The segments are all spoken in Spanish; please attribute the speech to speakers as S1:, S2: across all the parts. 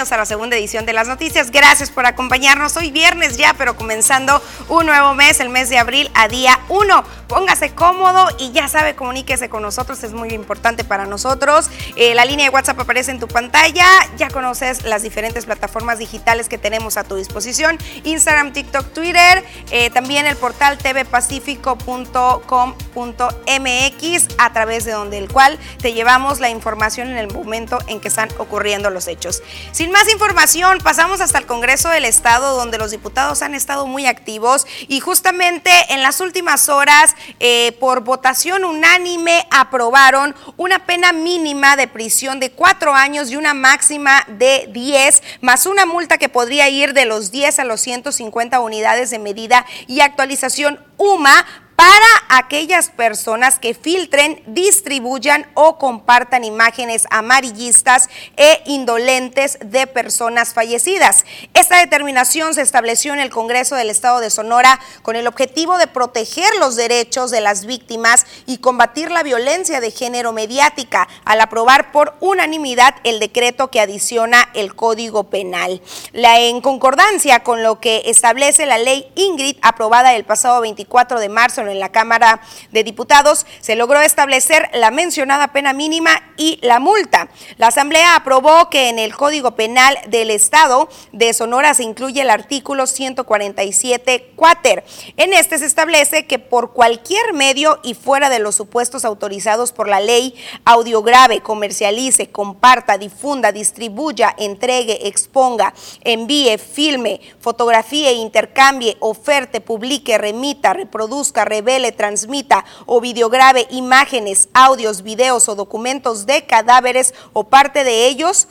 S1: a la segunda edición de las noticias. Gracias por acompañarnos. Hoy viernes ya, pero comenzando un nuevo mes, el mes de abril a día 1. Póngase cómodo y ya sabe, comuníquese con nosotros, es muy importante para nosotros. Eh, la línea de WhatsApp aparece en tu pantalla, ya conoces las diferentes plataformas digitales que tenemos a tu disposición, Instagram, TikTok, Twitter, eh, también el portal tvpacifico.com.mx a través de donde el cual te llevamos la información en el momento en que están ocurriendo los hechos. Sin más información, pasamos hasta el Congreso del Estado, donde los diputados han estado muy activos y justamente en las últimas horas, eh, por votación unánime, aprobaron una pena mínima de prisión de cuatro años y una máxima de 10, más una multa que podría ir de los 10 a los 150 unidades de medida y actualización UMA para aquellas personas que filtren, distribuyan o compartan imágenes amarillistas e indolentes de personas fallecidas. Esta determinación se estableció en el Congreso del Estado de Sonora con el objetivo de proteger los derechos de las víctimas y combatir la violencia de género mediática al aprobar por unanimidad el decreto que adiciona el Código Penal. La en concordancia con lo que establece la ley Ingrid aprobada el pasado 24 de marzo en en la Cámara de Diputados, se logró establecer la mencionada pena mínima y la multa. La Asamblea aprobó que en el Código Penal del Estado de Sonora se incluye el artículo 147 cuater. En este se establece que por cualquier medio y fuera de los supuestos autorizados por la ley, audiograve, comercialice, comparta, difunda, distribuya, entregue, exponga, envíe, filme, fotografíe, intercambie, oferte, publique, remita, reproduzca, revele, transmita o videograve imágenes, audios, videos o documentos de cadáveres o parte de ellos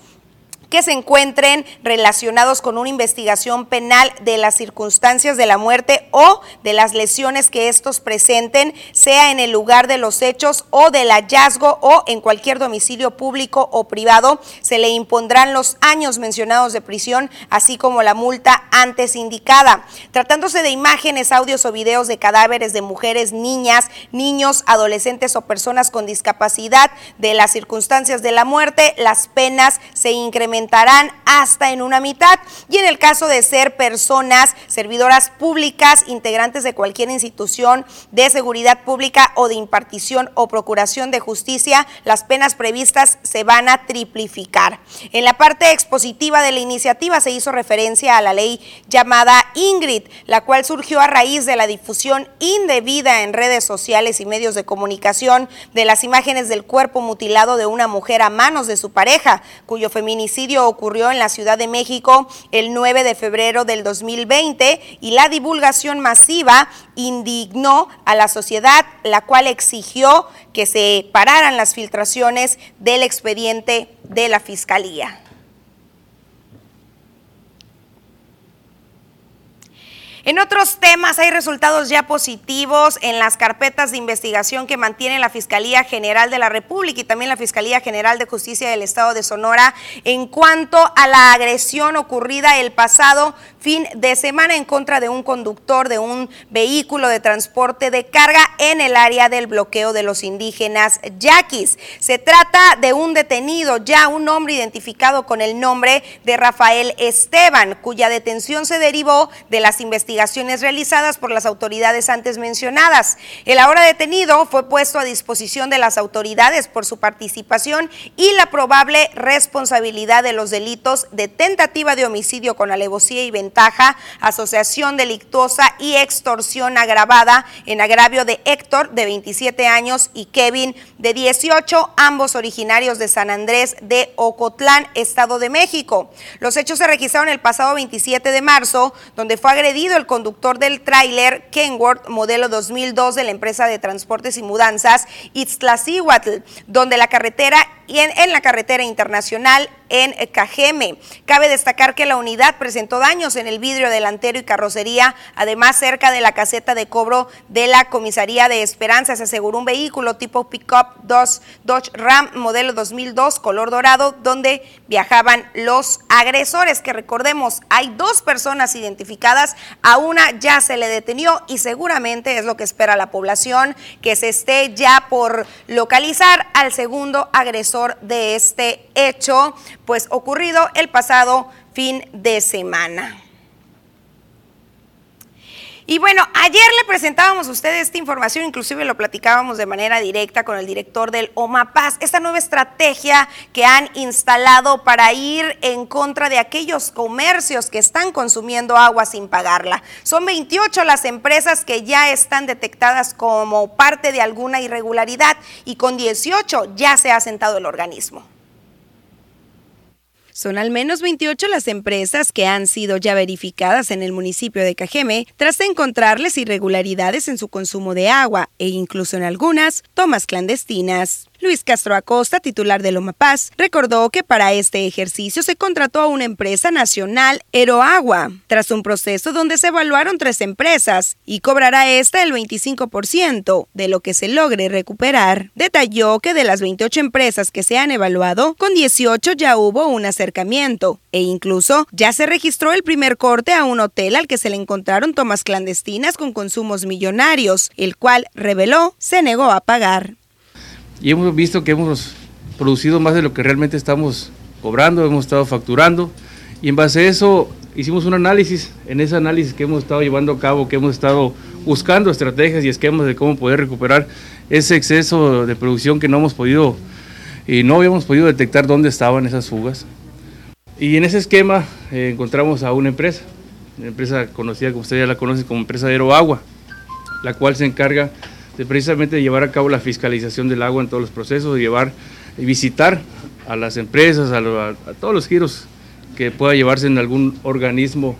S1: que se encuentren relacionados con una investigación penal de las circunstancias de la muerte o de las lesiones que estos presenten, sea en el lugar de los hechos o del hallazgo o en cualquier domicilio público o privado, se le impondrán los años mencionados de prisión, así como la multa antes indicada. Tratándose de imágenes, audios o videos de cadáveres de mujeres, niñas, niños, adolescentes o personas con discapacidad de las circunstancias de la muerte, las penas se incrementan aumentarán hasta en una mitad. Y en el caso de ser personas servidoras públicas, integrantes de cualquier institución de seguridad pública o de impartición o procuración de justicia, las penas previstas se van a triplificar. En la parte expositiva de la iniciativa se hizo referencia a la ley llamada Ingrid, la cual surgió a raíz de la difusión indebida en redes sociales y medios de comunicación de las imágenes del cuerpo mutilado de una mujer a manos de su pareja, cuyo feminicidio ocurrió en la Ciudad de México el 9 de febrero del 2020 y la divulgación masiva indignó a la sociedad, la cual exigió que se pararan las filtraciones del expediente de la Fiscalía. En otros temas hay resultados ya positivos en las carpetas de investigación que mantiene la Fiscalía General de la República y también la Fiscalía General de Justicia del Estado de Sonora en cuanto a la agresión ocurrida el pasado fin de semana en contra de un conductor de un vehículo de transporte de carga en el área del bloqueo de los indígenas yaquis. Se trata de un detenido, ya un hombre identificado con el nombre de Rafael Esteban, cuya detención se derivó de las investigaciones realizadas por las autoridades antes mencionadas. El ahora detenido fue puesto a disposición de las autoridades por su participación y la probable responsabilidad de los delitos de tentativa de homicidio con alevosía y ventaja, asociación delictuosa y extorsión agravada en agravio de Héctor, de 27 años, y Kevin, de 18, ambos originarios de San Andrés de Ocotlán, Estado de México. Los hechos se registraron el pasado 27 de marzo, donde fue agredido el conductor del tráiler Kenworth modelo 2002 de la empresa de transportes y mudanzas Itztlacihuatl, donde la carretera y en, la carretera internacional en Cajeme. Cabe destacar que la unidad presentó daños en el vidrio delantero y carrocería, además cerca de la caseta de cobro de la comisaría de Esperanza se aseguró un vehículo tipo pickup Dodge Ram modelo 2002 color dorado donde viajaban los agresores, que recordemos hay dos personas identificadas, a una ya se le detenió y seguramente es lo que espera la población, que se esté ya por localizar al segundo agresor de este hecho pues ocurrido el pasado fin de semana. Y bueno, ayer le presentábamos a ustedes esta información, inclusive lo platicábamos de manera directa con el director del OMAPAS, esta nueva estrategia que han instalado para ir en contra de aquellos comercios que están consumiendo agua sin pagarla. Son 28 las empresas que ya están detectadas como parte de alguna irregularidad y con 18 ya se ha sentado el organismo. Son al menos 28 las empresas que han sido ya verificadas en el municipio de Cajeme tras encontrarles irregularidades en su consumo de agua e incluso en algunas tomas clandestinas. Luis Castro Acosta, titular de Loma Paz, recordó que para este ejercicio se contrató a una empresa nacional, Eroagua, tras un proceso donde se evaluaron tres empresas y cobrará esta el 25% de lo que se logre recuperar. Detalló que de las 28 empresas que se han evaluado, con 18 ya hubo un acercamiento e incluso ya se registró el primer corte a un hotel al que se le encontraron tomas clandestinas con consumos millonarios, el cual reveló se negó a pagar
S2: y hemos visto que hemos producido más de lo que realmente estamos cobrando, hemos estado facturando y en base a eso hicimos un análisis, en ese análisis que hemos estado llevando a cabo, que hemos estado buscando estrategias y esquemas de cómo poder recuperar ese exceso de producción que no hemos podido y no habíamos podido detectar dónde estaban esas fugas. Y en ese esquema eh, encontramos a una empresa, una empresa conocida como usted ya la conoce como empresa de Aeroagua, la cual se encarga de precisamente llevar a cabo la fiscalización del agua en todos los procesos, llevar y visitar a las empresas, a, todos los giros que pueda llevarse en algún organismo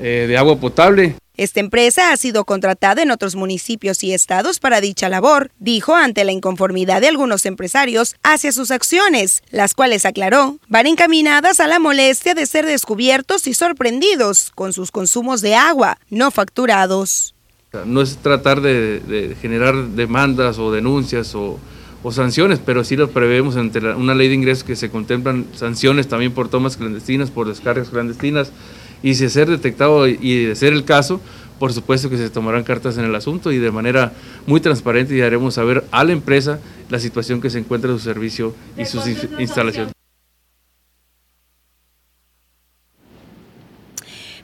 S2: eh, de agua potable.
S1: Esta empresa ha sido contratada en otros municipios y estados para dicha labor, dijo ante la inconformidad de algunos empresarios hacia sus acciones, las cuales aclaró van encaminadas a la molestia de ser descubiertos y sorprendidos con sus consumos de agua no facturados.
S2: No es tratar de, generar demandas o denuncias o, sanciones, pero sí lo prevemos entre una ley de ingresos que se contemplan sanciones también por tomas clandestinas, por descargas clandestinas, y si ser detectado y de ser el caso, por supuesto que se tomarán cartas en el asunto y de manera muy transparente y haremos saber a la empresa la situación que se encuentra en su servicio y sus instalaciones.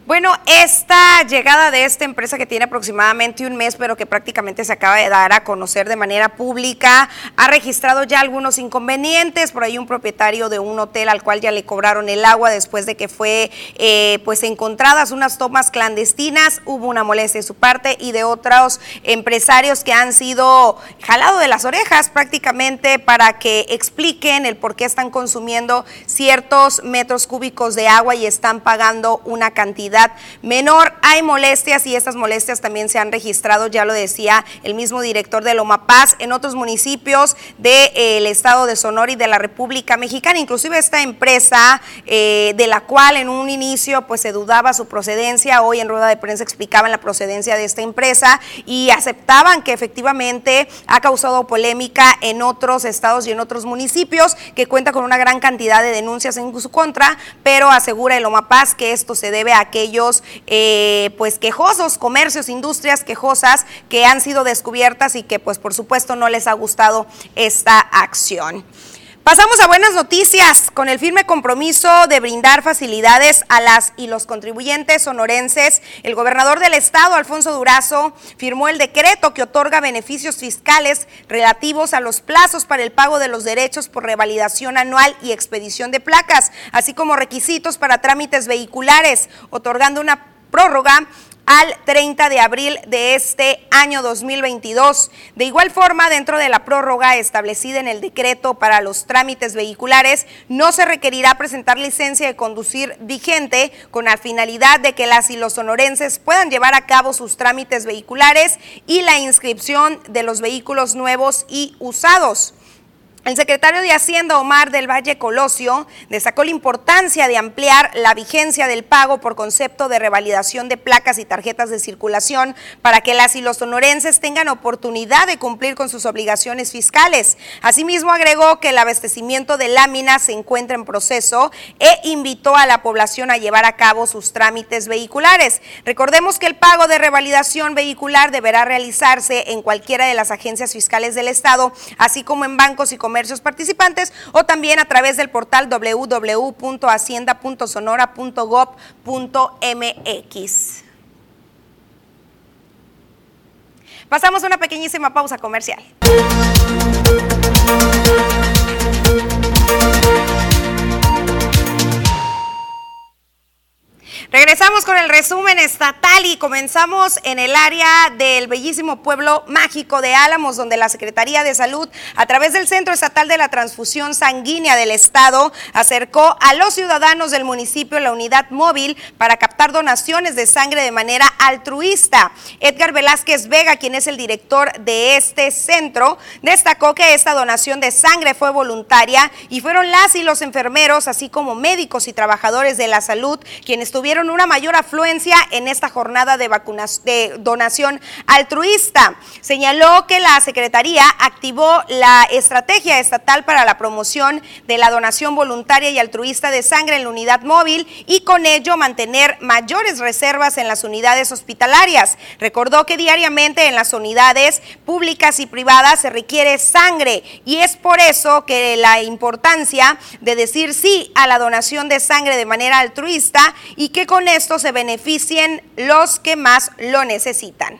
S1: Bueno, esta llegada de esta empresa que tiene aproximadamente un mes, pero que prácticamente se acaba de dar a conocer de manera pública, ha registrado ya algunos inconvenientes. Por ahí un propietario de un hotel al cual ya le cobraron el agua después de que fue eh, pues encontradas unas tomas clandestinas. Hubo una molestia de su parte y de otros empresarios que han sido jalado de las orejas prácticamente para que expliquen el por qué están consumiendo ciertos metros cúbicos de agua y están pagando una cantidad menor. Hay molestias y estas molestias también se han registrado, ya lo decía el mismo director de Loma Paz, en otros municipios del eh, estado de Sonora y de la República Mexicana. Inclusive esta empresa eh, de la cual en un inicio pues se dudaba su procedencia, hoy en rueda de prensa explicaban la procedencia de esta empresa y aceptaban que efectivamente ha causado polémica en otros estados y en otros municipios, que cuenta con una gran cantidad de denuncias en su contra, pero asegura el Paz que esto se debe a que ellos eh, pues quejosos, comercios, industrias quejosas que han sido descubiertas y que pues por supuesto no les ha gustado esta acción. Pasamos a buenas noticias con el firme compromiso de brindar facilidades a las y los contribuyentes sonorenses. El gobernador del estado, Alfonso Durazo, firmó el decreto que otorga beneficios fiscales relativos a los plazos para el pago de los derechos por revalidación anual y expedición de placas, así como requisitos para trámites vehiculares, otorgando una prórroga al 30 de abril de este año 2022. De igual forma, dentro de la prórroga establecida en el decreto para los trámites vehiculares, no se requerirá presentar licencia de conducir vigente con la finalidad de que las y los sonorenses puedan llevar a cabo sus trámites vehiculares y la inscripción de los vehículos nuevos y usados. El secretario de Hacienda, Omar del Valle Colosio, destacó la importancia de ampliar la vigencia del pago por concepto de revalidación de placas y tarjetas de circulación para que las y los sonorenses tengan oportunidad de cumplir con sus obligaciones fiscales. Asimismo, agregó que el abastecimiento de láminas se encuentra en proceso e invitó a la población a llevar a cabo sus trámites vehiculares. Recordemos que el pago de revalidación vehicular deberá realizarse en cualquiera de las agencias fiscales del Estado, así como en bancos y comercios comercios participantes o también a través del portal www.hacienda.sonora.gov.mx. Pasamos a una pequeñísima pausa comercial. Regresamos con el resumen estatal y comenzamos en el área del bellísimo pueblo mágico de Álamos, donde la Secretaría de Salud, a través del Centro Estatal de la Transfusión Sanguínea del Estado, acercó a los ciudadanos del municipio la unidad móvil para captar donaciones de sangre de manera altruista. Edgar Velázquez Vega, quien es el director de este centro, destacó que esta donación de sangre fue voluntaria y fueron las y los enfermeros, así como médicos y trabajadores de la salud, quienes tuvieron una mayor afluencia en esta jornada de, de donación altruista. Señaló que la Secretaría activó la estrategia estatal para la promoción de la donación voluntaria y altruista de sangre en la unidad móvil y con ello mantener mayores reservas en las unidades hospitalarias. Recordó que diariamente en las unidades públicas y privadas se requiere sangre y es por eso que la importancia de decir sí a la donación de sangre de manera altruista y que con esto se beneficien los que más lo necesitan.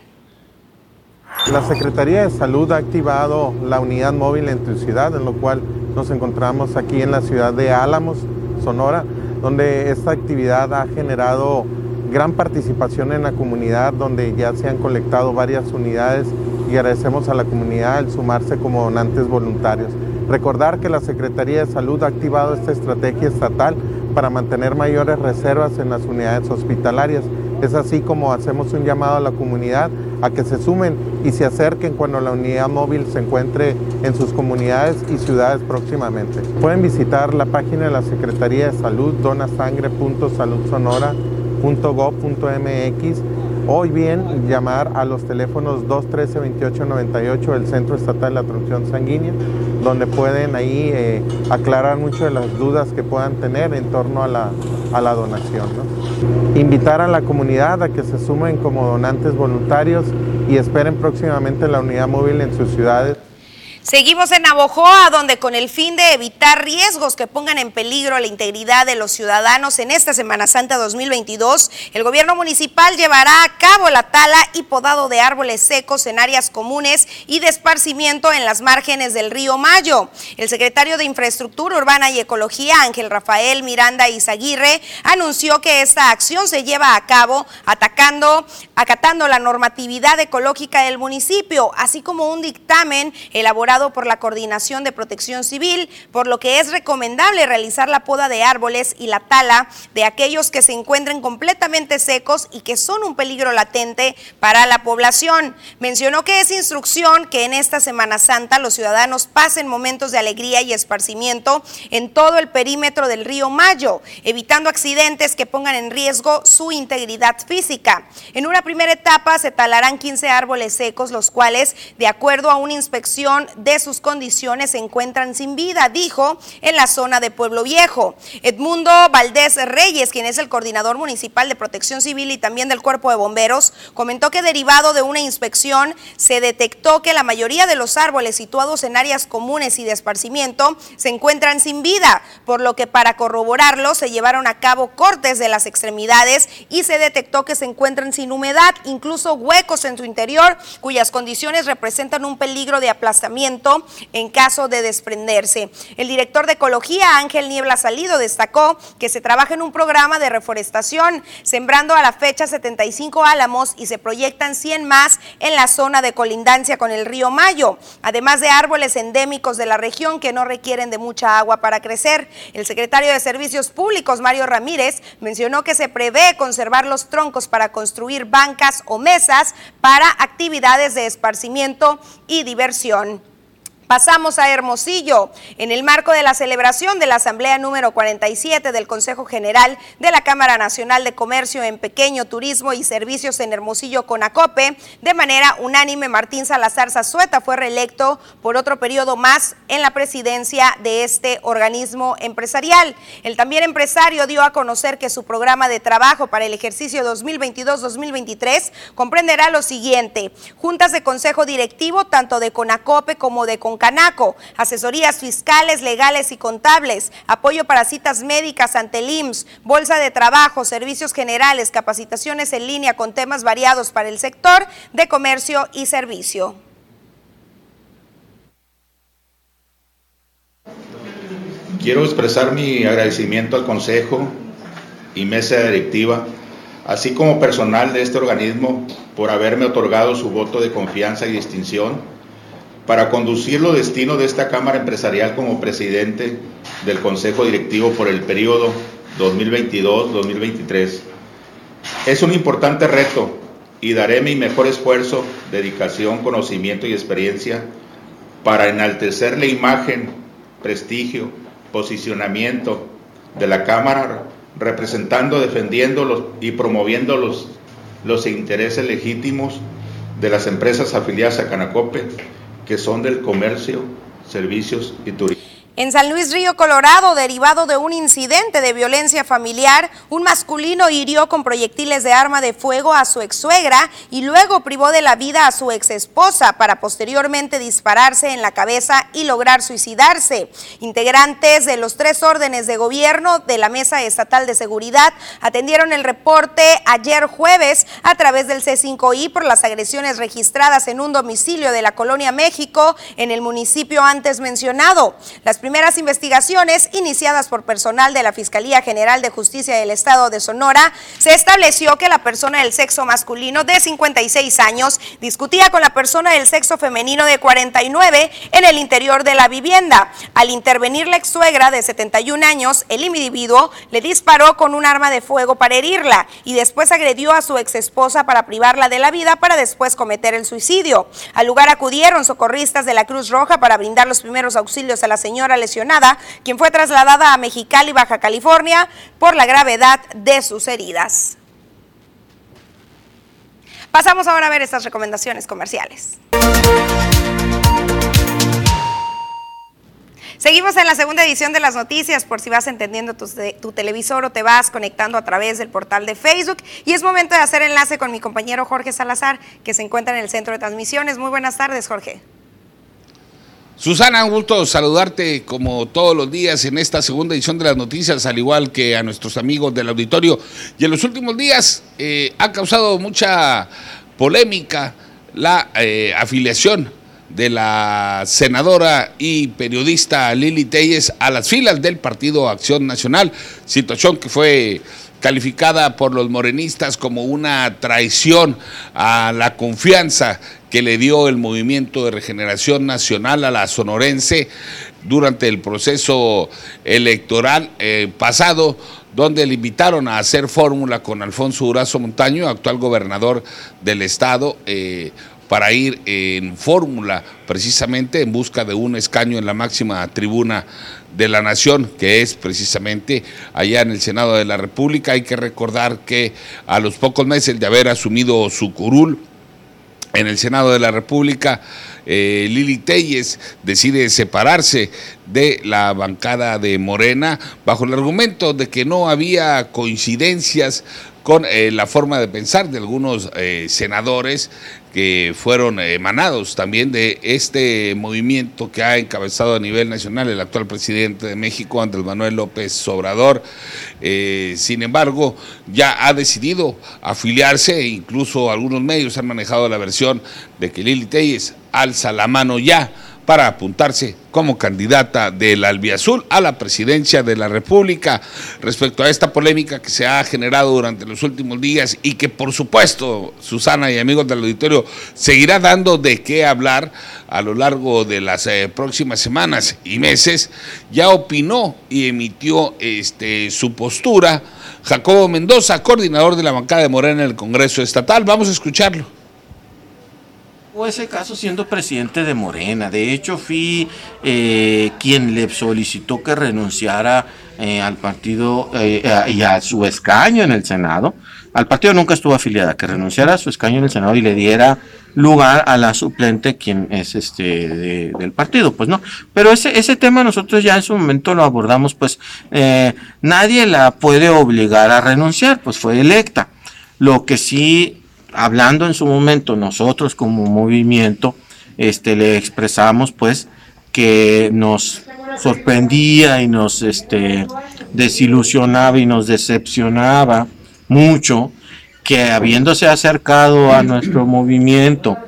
S3: La Secretaría de Salud ha activado la unidad móvil en tu ciudad, en lo cual nos encontramos aquí en la ciudad de Álamos, Sonora, donde esta actividad ha generado gran participación en la comunidad, donde ya se han colectado varias unidades y agradecemos a la comunidad el sumarse como donantes voluntarios. Recordar que la Secretaría de Salud ha activado esta estrategia estatal para mantener mayores reservas en las unidades hospitalarias. Es así como hacemos un llamado a la comunidad a que se sumen y se acerquen cuando la unidad móvil se encuentre en sus comunidades y ciudades próximamente. Pueden visitar la página de la Secretaría de Salud donaSangre.saludsonora.gov.mx Hoy bien llamar a los teléfonos 213-2898 del Centro Estatal de la Transfusión Sanguínea, donde pueden ahí eh, aclarar muchas de las dudas que puedan tener en torno a la, a la donación. Invitar a la comunidad a que se sumen como donantes voluntarios y esperen próximamente la unidad móvil en sus ciudades.
S1: Seguimos en Navojoa, donde con el fin de evitar riesgos que pongan en peligro la integridad de los ciudadanos en esta Semana Santa 2022, el gobierno municipal llevará a cabo la tala y podado de árboles secos en áreas comunes y de esparcimiento en las márgenes del río Mayo. El secretario de Infraestructura Urbana y Ecología, Ángel Rafael Miranda Izaguirre, anunció que esta acción se lleva a cabo atacando, acatando la normatividad ecológica del municipio, así como un dictamen elaborado por la Coordinación de Protección Civil, por lo que es recomendable realizar la poda de árboles y la tala de aquellos que se encuentren completamente secos y que son un peligro latente para la población. Mencionó que es instrucción que en esta Semana Santa los ciudadanos pasen momentos de alegría y esparcimiento en todo el perímetro del río Mayo, evitando accidentes que pongan en riesgo su integridad física. En una primera etapa se talarán 15 árboles secos, los cuales, de acuerdo a una inspección de sus condiciones se encuentran sin vida, dijo en la zona de Pueblo Viejo. Edmundo Valdés Reyes, quien es el coordinador municipal de protección civil y también del cuerpo de bomberos, comentó que derivado de una inspección se detectó que la mayoría de los árboles situados en áreas comunes y de esparcimiento se encuentran sin vida, por lo que para corroborarlo se llevaron a cabo cortes de las extremidades y se detectó que se encuentran sin humedad, incluso huecos en su interior, cuyas condiciones representan un peligro de aplastamiento en caso de desprenderse. El director de Ecología, Ángel Niebla Salido, destacó que se trabaja en un programa de reforestación, sembrando a la fecha 75 álamos y se proyectan 100 más en la zona de colindancia con el río Mayo, además de árboles endémicos de la región que no requieren de mucha agua para crecer. El secretario de Servicios Públicos, Mario Ramírez, mencionó que se prevé conservar los troncos para construir bancas o mesas para actividades de esparcimiento y diversión. Pasamos a Hermosillo. En el marco de la celebración de la Asamblea número 47 del Consejo General de la Cámara Nacional de Comercio en Pequeño Turismo y Servicios en Hermosillo con ACOPE, de manera unánime Martín Salazar Zazueta fue reelecto por otro periodo más en la presidencia de este organismo empresarial. El también empresario dio a conocer que su programa de trabajo para el ejercicio 2022-2023 comprenderá lo siguiente: juntas de consejo directivo tanto de CONACOPE como de CONCACAF Canaco, asesorías fiscales, legales y contables, apoyo para citas médicas ante el IMSS, bolsa de trabajo, servicios generales, capacitaciones en línea con temas variados para el sector de comercio y servicio.
S4: Quiero expresar mi agradecimiento al Consejo y Mesa Directiva, así como personal de este organismo, por haberme otorgado su voto de confianza y distinción para conducir los destinos de esta Cámara Empresarial como presidente del Consejo Directivo por el periodo 2022-2023. Es un importante reto y daré mi mejor esfuerzo, dedicación, conocimiento y experiencia para enaltecer la imagen, prestigio, posicionamiento de la Cámara, representando, defendiendo y promoviendo los, los intereses legítimos de las empresas afiliadas a Canacope, que son del comercio, servicios y turismo.
S1: En San Luis Río Colorado, derivado de un incidente de violencia familiar, un masculino hirió con proyectiles de arma de fuego a su ex suegra y luego privó de la vida a su ex esposa para posteriormente dispararse en la cabeza y lograr suicidarse. Integrantes de los tres órdenes de gobierno de la Mesa Estatal de Seguridad atendieron el reporte ayer jueves a través del C5I por las agresiones registradas en un domicilio de la Colonia México en el municipio antes mencionado. Las primeras investigaciones iniciadas por personal de la Fiscalía General de Justicia del Estado de Sonora, se estableció que la persona del sexo masculino de 56 años discutía con la persona del sexo femenino de 49 en el interior de la vivienda. Al intervenir la ex suegra de 71 años, el individuo le disparó con un arma de fuego para herirla y después agredió a su ex esposa para privarla de la vida para después cometer el suicidio. Al lugar acudieron socorristas de la Cruz Roja para brindar los primeros auxilios a la señora lesionada, quien fue trasladada a Mexicali, Baja California, por la gravedad de sus heridas. Pasamos ahora a ver estas recomendaciones comerciales. Seguimos en la segunda edición de las noticias por si vas entendiendo tu, tu, televisor o te vas conectando a través del portal de Facebook. Y es momento de hacer enlace con mi compañero Jorge Salazar, que se encuentra en el centro de transmisiones. Muy buenas tardes, Jorge.
S5: Susana, un gusto saludarte como todos los días en esta segunda edición de las noticias, al igual que a nuestros amigos del auditorio. Y en los últimos días eh, ha causado mucha polémica la eh, afiliación de la senadora y periodista Lili Telles a las filas del Partido Acción Nacional, situación que fue calificada por los morenistas como una traición a la confianza que le dio el Movimiento de Regeneración Nacional a la sonorense durante el proceso electoral eh, pasado, donde le invitaron a hacer fórmula con Alfonso Durazo Montaño, actual gobernador del estado, eh, para ir en fórmula precisamente en busca de un escaño en la máxima tribuna de la nación, que es precisamente allá en el Senado de la República. Hay que recordar que a los pocos meses de haber asumido su curul, en el Senado de la República, eh, Lili Telles decide separarse de la bancada de Morena bajo el argumento de que no había coincidencias con eh, la forma de pensar de algunos eh, senadores que fueron emanados también de este movimiento que ha encabezado a nivel nacional el actual presidente de México, Andrés Manuel López Obrador. Eh, sin embargo, ya ha decidido afiliarse e incluso algunos medios han manejado la versión de que Lili Telles alza la mano ya para apuntarse como candidata del Albiazul a la presidencia de la República. Respecto a esta polémica que se ha generado durante los últimos días y que por supuesto, Susana y amigos del auditorio, seguirá dando de qué hablar a lo largo de las eh, próximas semanas y meses, ya opinó y emitió este, su postura Jacobo Mendoza, coordinador de la bancada de Morena en el Congreso Estatal. Vamos a escucharlo
S6: ese caso siendo presidente de Morena. De hecho, fui eh, quien le solicitó que renunciara eh, al partido eh, y a su escaño en el Senado. Al partido nunca estuvo afiliada, que renunciara a su escaño en el Senado y le diera lugar a la suplente, quien es este del partido, pues no. Pero ese, ese tema nosotros ya en su momento lo abordamos, pues nadie la puede obligar a renunciar, pues fue electa. Lo que sí hablando en su momento nosotros como movimiento, este, le expresamos pues que nos sorprendía y nos este, desilusionaba y nos decepcionaba mucho que habiéndose acercado a nuestro movimiento,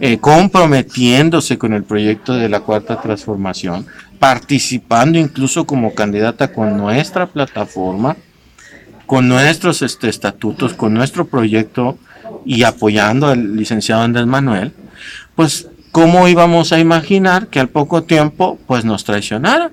S6: eh, comprometiéndose con el proyecto de la cuarta transformación, participando incluso como candidata con nuestra plataforma, con nuestros este, estatutos, con nuestro proyecto y apoyando al licenciado Andrés Manuel, pues cómo íbamos a imaginar que al poco tiempo pues nos traicionara.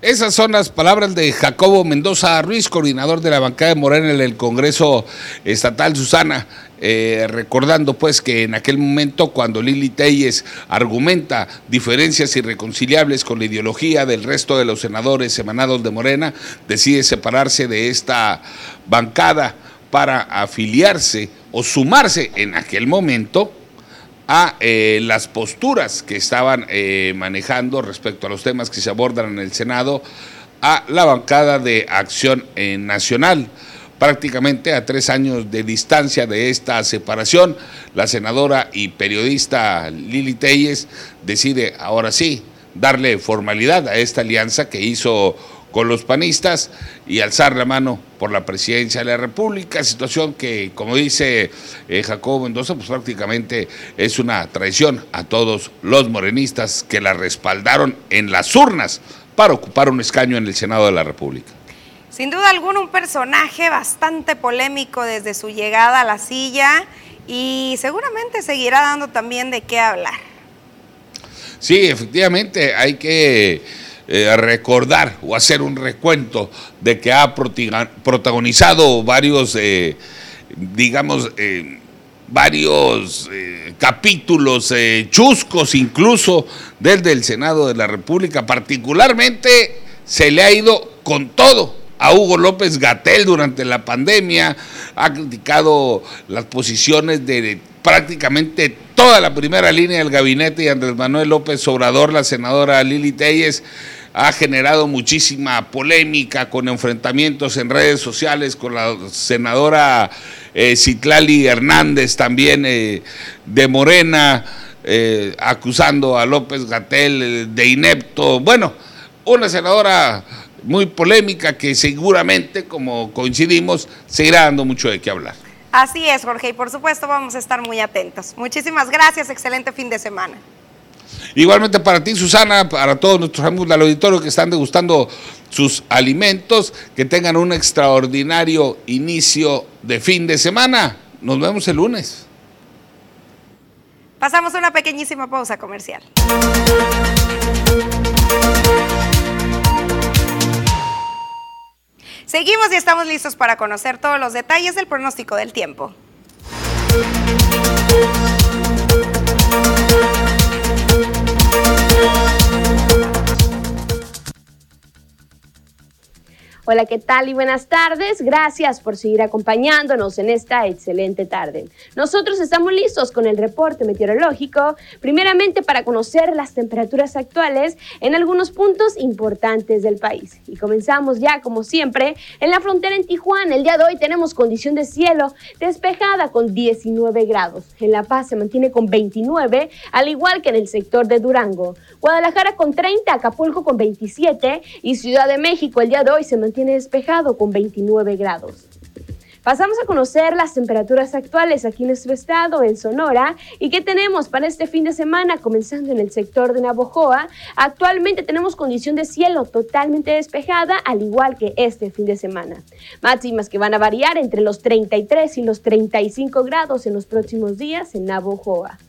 S5: Esas son las palabras de Jacobo Mendoza Ruiz, coordinador de la bancada de Morena en el Congreso Estatal Susana, eh, recordando pues que en aquel momento cuando Lili Telles argumenta diferencias irreconciliables con la ideología del resto de los senadores emanados de Morena, decide separarse de esta bancada para afiliarse o sumarse en aquel momento a eh, las posturas que estaban eh, manejando respecto a los temas que se abordan en el Senado a la bancada de Acción eh, Nacional. Prácticamente a tres años de distancia de esta separación, la senadora y periodista Lili Telles decide ahora sí darle formalidad a esta alianza que hizo con los panistas y alzar la mano por la presidencia de la República, situación que, como dice eh, Jacobo Mendoza, pues prácticamente es una traición a todos los morenistas que la respaldaron en las urnas para ocupar un escaño en el Senado de la República.
S1: Sin duda alguna, un personaje bastante polémico desde su llegada a la silla y seguramente seguirá dando también de qué hablar.
S5: Sí, efectivamente, hay que eh, recordar o hacer un recuento de que ha protagonizado varios, eh, digamos, eh, varios capítulos chuscos incluso desde el Senado de la República. Particularmente se le ha ido con todo a Hugo López Gatel durante la pandemia, ha criticado las posiciones de prácticamente toda la primera línea del gabinete y Andrés Manuel López Obrador, la senadora Lili Telles, ha generado muchísima polémica con enfrentamientos en redes sociales con la senadora eh, Citlali Hernández también eh, de Morena, eh, acusando a López Gatel de inepto. Bueno, una senadora muy polémica que seguramente, como coincidimos, seguirá dando mucho de qué hablar.
S1: Así es, Jorge, y por supuesto vamos a estar muy atentos. Muchísimas gracias, excelente fin de semana.
S5: Igualmente para ti, Susana, para todos nuestros amigos del auditorio que están degustando sus alimentos, que tengan un extraordinario inicio de fin de semana. Nos vemos el lunes.
S1: Pasamos una pequeñísima pausa comercial. Seguimos y estamos listos para conocer todos los detalles del pronóstico del tiempo.
S7: Hola, ¿qué tal y buenas tardes? Gracias por seguir acompañándonos en esta excelente tarde. Nosotros estamos listos con el reporte meteorológico, primeramente para conocer las temperaturas actuales en algunos puntos importantes del país. Y comenzamos ya, como siempre, en la frontera en Tijuana. El día de hoy tenemos condición de cielo despejada con 19 grados. En La Paz se mantiene con 29, al igual que en el sector de Durango. Guadalajara con 30, Acapulco con 27 y Ciudad de México el día de hoy se mantiene tiene despejado con 29 grados. Pasamos a conocer las temperaturas actuales aquí en nuestro estado, en Sonora, y qué tenemos para este fin de semana, comenzando en el sector de Navojoa. Actualmente tenemos condición de cielo totalmente despejada, al igual que este fin de semana. Máximas que van a variar entre los 33 y los 35 grados en los próximos días en Navojoa.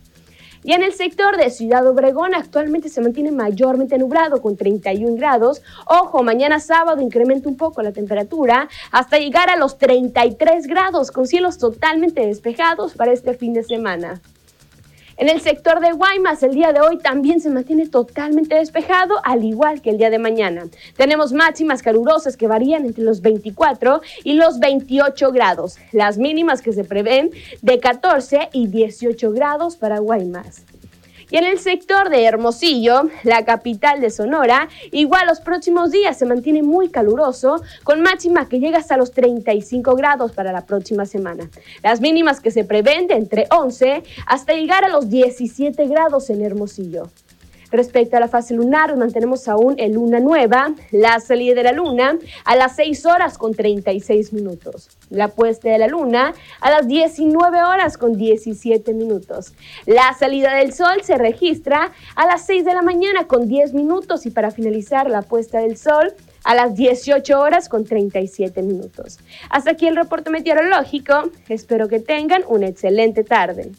S7: Y en el sector de Ciudad Obregón actualmente se mantiene mayormente nublado con 31 grados. Ojo, mañana sábado incrementa un poco la temperatura hasta llegar a los 33 grados con cielos totalmente despejados para este fin de semana. En el sector de Guaymas, el día de hoy también se mantiene totalmente despejado, al igual que el día de mañana. Tenemos máximas calurosas que varían entre los 24 y los 28 grados. Las mínimas que se prevén de 14 y 18 grados para Guaymas. Y en el sector de Hermosillo, la capital de Sonora, igual los próximos días se mantiene muy caluroso, con máxima que llega hasta los 35 grados para la próxima semana. Las mínimas que se prevén de entre 11 hasta llegar a los 17 grados en Hermosillo. Respecto a la fase lunar, mantenemos aún en luna nueva, la salida de la luna a las 6 horas con 36 minutos, la puesta de la luna a las 19 horas con 17 minutos. La salida del sol se registra a las 6 de la mañana con 10 minutos y para finalizar la puesta del sol a las 18 horas con 37 minutos. Hasta aquí el reporte meteorológico. Espero que tengan una excelente tarde.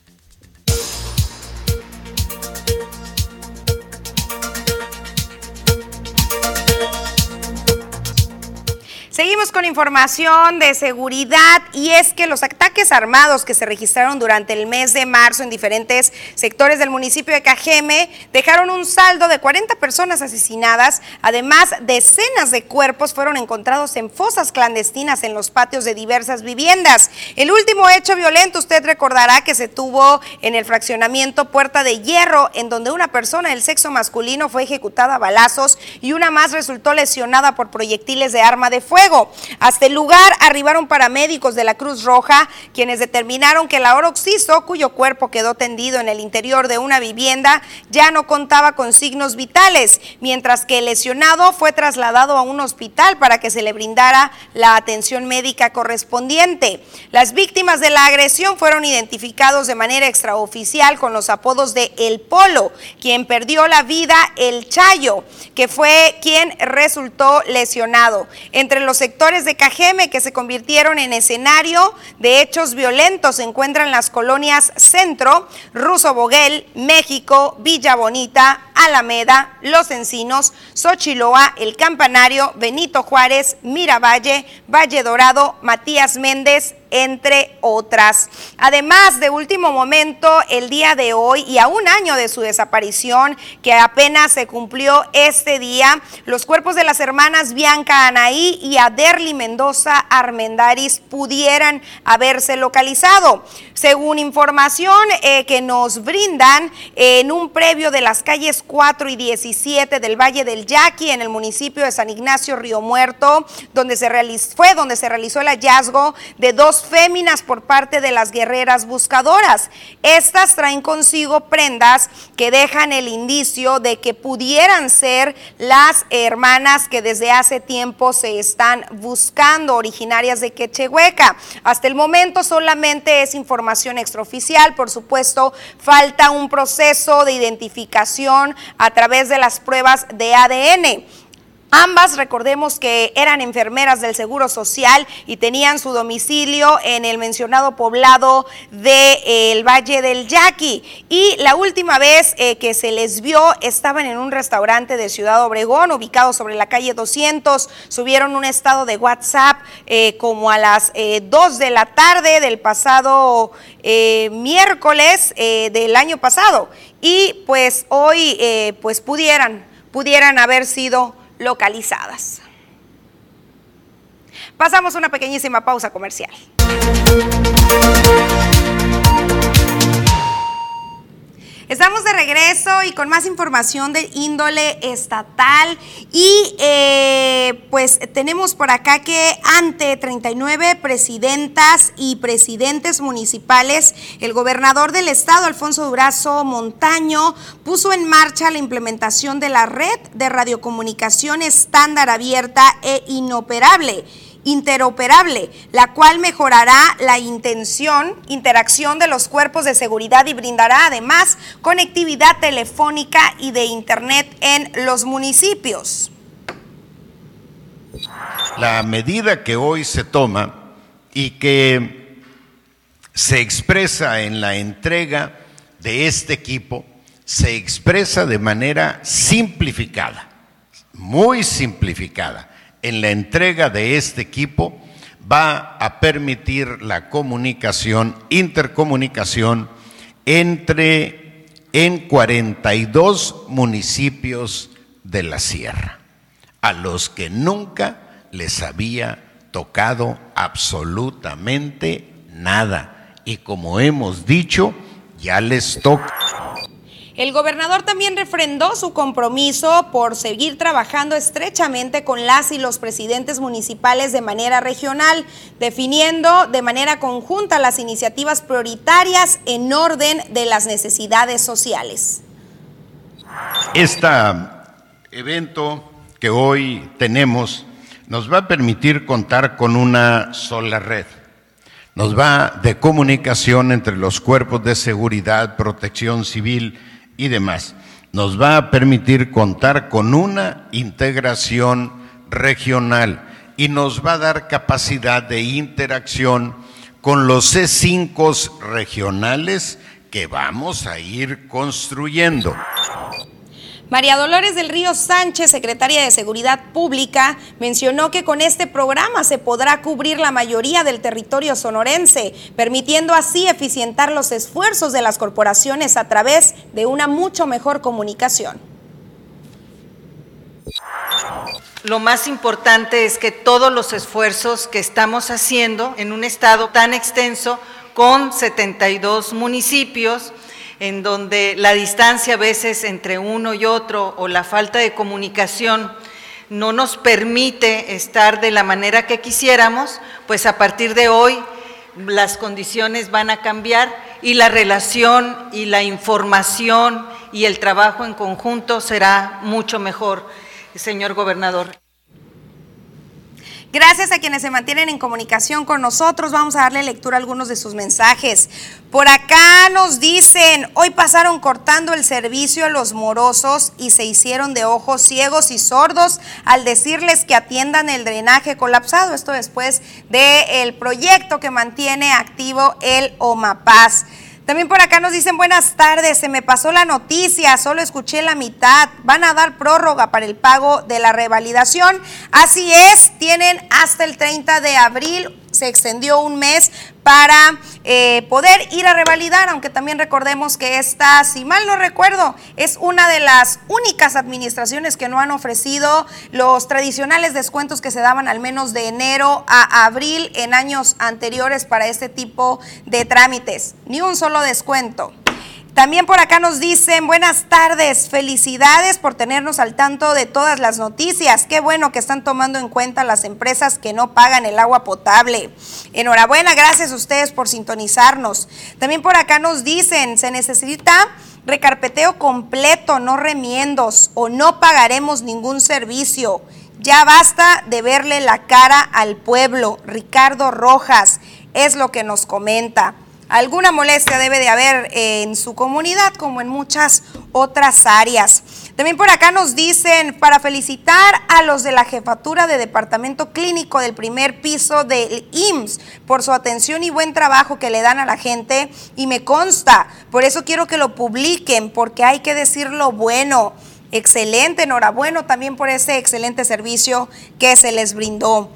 S1: Seguimos con información de seguridad y es que los ataques armados que se registraron durante el mes de marzo en diferentes sectores del municipio de Cajeme dejaron un saldo de 40 personas asesinadas. Además, decenas de cuerpos fueron encontrados en fosas clandestinas en los patios de diversas viviendas. El último hecho violento, usted recordará que se tuvo en el fraccionamiento Puerta de Hierro, en donde una persona del sexo masculino fue ejecutada a balazos y una más resultó lesionada por proyectiles de arma de fuego. Hasta el lugar arribaron paramédicos de la Cruz Roja, quienes determinaron que Laura Oxiso, cuyo cuerpo quedó tendido en el interior de una vivienda, ya no contaba con signos vitales, mientras que el lesionado fue trasladado a un hospital para que se le brindara la atención médica correspondiente. Las víctimas de la agresión fueron identificados de manera extraoficial con los apodos de El Polo, quien perdió la vida El Chayo, que fue quien resultó lesionado. Entre los sectores de Cajeme que se convirtieron en escenario de hechos violentos. Se encuentran las colonias Centro, Ruso Boguel, México, Villa Bonita, Alameda, Los Encinos, Xochiloa, El Campanario, Benito Juárez, Miravalle, Valle Dorado, Matías Méndez, entre otras. Además, de último momento, el día de hoy y a un año de su desaparición, que apenas se cumplió este día, los cuerpos de las hermanas Bianca Anaí y Aderly Mendoza Armendaris pudieran haberse localizado. Según información eh, que nos brindan en un previo de las calles 4 y 17 del Valle del Yaqui, en el municipio de San Ignacio Río Muerto, donde se realizó, fue donde se realizó el hallazgo de dos féminas por parte de las guerreras buscadoras. Estas traen consigo prendas que dejan el indicio de que pudieran ser las hermanas que desde hace tiempo se están buscando, originarias de Quechehueca. Hasta el momento solamente es información extraoficial, por supuesto, falta un proceso de identificación a través de las pruebas de ADN. Ambas, recordemos que eran enfermeras del Seguro Social y tenían su domicilio en el mencionado poblado del de, eh, Valle del Yaqui. Y la última vez eh, que se les vio estaban en un restaurante de Ciudad Obregón, ubicado sobre la calle 200. Subieron un estado de WhatsApp eh, como a las 2 de la tarde del pasado miércoles del año pasado. Y pues hoy pues pudieran, pudieran haber sido localizadas. Pasamos una pequeñísima pausa comercial. Estamos de regreso y con más información de índole estatal. Y eh, pues tenemos por acá que ante 39 presidentas y presidentes municipales, el gobernador del estado, Alfonso Durazo Montaño, puso en marcha la implementación de la red de radiocomunicación estándar abierta e inoperable interoperable, la cual mejorará la intención, interacción de los cuerpos de seguridad y brindará además conectividad telefónica y de Internet en los municipios.
S8: La medida que hoy se toma y que se expresa en la entrega de este equipo, se expresa de manera simplificada, muy simplificada en la entrega de este equipo va a permitir la comunicación, intercomunicación entre en 42 municipios de la sierra, a los que nunca les había tocado absolutamente nada. Y como hemos dicho, ya les toca.
S1: El gobernador también refrendó su compromiso por seguir trabajando estrechamente con las y los presidentes municipales de manera regional, definiendo de manera conjunta las iniciativas prioritarias en orden de las necesidades sociales.
S8: Este evento que hoy tenemos nos va a permitir contar con una sola red. Nos va de comunicación entre los cuerpos de seguridad, protección civil y demás. Nos va a permitir contar con una integración regional y nos va a dar capacidad de interacción con los C5 regionales que vamos a ir construyendo.
S1: María Dolores del Río Sánchez, secretaria de Seguridad Pública, mencionó que con este programa se podrá cubrir la mayoría del territorio sonorense, permitiendo así eficientar los esfuerzos de las corporaciones a través de una mucho mejor comunicación.
S9: Lo más importante es que todos los esfuerzos que estamos haciendo en un estado tan extenso, con 72 municipios, en donde la distancia a veces entre uno y otro o la falta de comunicación no nos permite estar de la manera que quisiéramos, pues a partir de hoy las condiciones van a cambiar y la relación y la información y el trabajo en conjunto será mucho mejor, señor gobernador.
S1: Gracias a quienes se mantienen en comunicación con nosotros. Vamos a darle lectura a algunos de sus mensajes. Por acá nos dicen, hoy pasaron cortando el servicio a los morosos y se hicieron de ojos ciegos y sordos al decirles que atiendan el drenaje colapsado. Esto después del proyecto que mantiene activo el OMAPAS. También por acá nos dicen buenas tardes, se me pasó la noticia, solo escuché la mitad, van a dar prórroga para el pago de la revalidación. Así es, tienen hasta el 30 de abril se extendió un mes para eh, poder ir a revalidar, aunque también recordemos que esta, si mal no recuerdo, es una de las únicas administraciones que no han ofrecido los tradicionales descuentos que se daban al menos de enero a abril en años anteriores para este tipo de trámites. Ni un solo descuento. También por acá nos dicen, buenas tardes, felicidades por tenernos al tanto de todas las noticias. Qué bueno que están tomando en cuenta las empresas que no pagan el agua potable. Enhorabuena, gracias a ustedes por sintonizarnos. También por acá nos dicen, se necesita recarpeteo completo, no remiendos, o no pagaremos ningún servicio. Ya basta de verle la cara al pueblo. Ricardo Rojas es lo que nos comenta. Alguna molestia debe de haber en su comunidad como en muchas otras áreas. También por acá nos dicen para felicitar a los de la jefatura de departamento clínico del primer piso del IMSS por su atención y buen trabajo que le dan a la gente y me consta, por eso quiero que lo publiquen porque hay que decir lo bueno. Excelente, enhorabuena también por ese excelente servicio que se les brindó.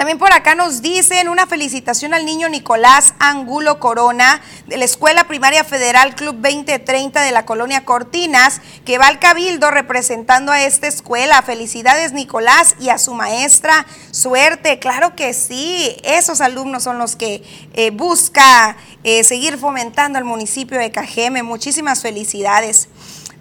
S1: También por acá nos dicen una felicitación al niño Nicolás Angulo Corona de la Escuela Primaria Federal Club 2030 de la Colonia Cortinas, que va al Cabildo representando a esta escuela. Felicidades Nicolás y a su maestra. Suerte, claro que sí. Esos alumnos son los que eh, busca eh, seguir fomentando el municipio de Cajeme. Muchísimas felicidades.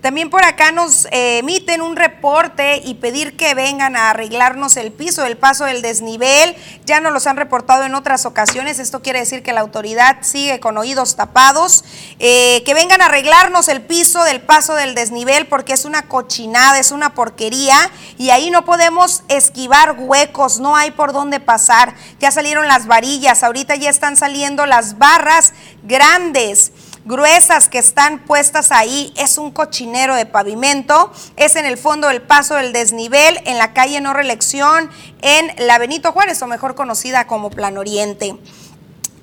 S1: También por acá nos eh, emiten un reporte y pedir que vengan a arreglarnos el piso, el paso del desnivel. Ya nos los han reportado en otras ocasiones. Esto quiere decir que la autoridad sigue con oídos tapados. Eh, que vengan a arreglarnos el piso del paso del desnivel porque es una cochinada, es una porquería y ahí no podemos esquivar huecos, no hay por dónde pasar. Ya salieron las varillas, ahorita ya están saliendo las barras grandes gruesas que están puestas ahí. Es un cochinero de pavimento. Es en el fondo del paso del desnivel, en la calle No Reelección, en la Benito Juárez, o mejor conocida como Plan Oriente.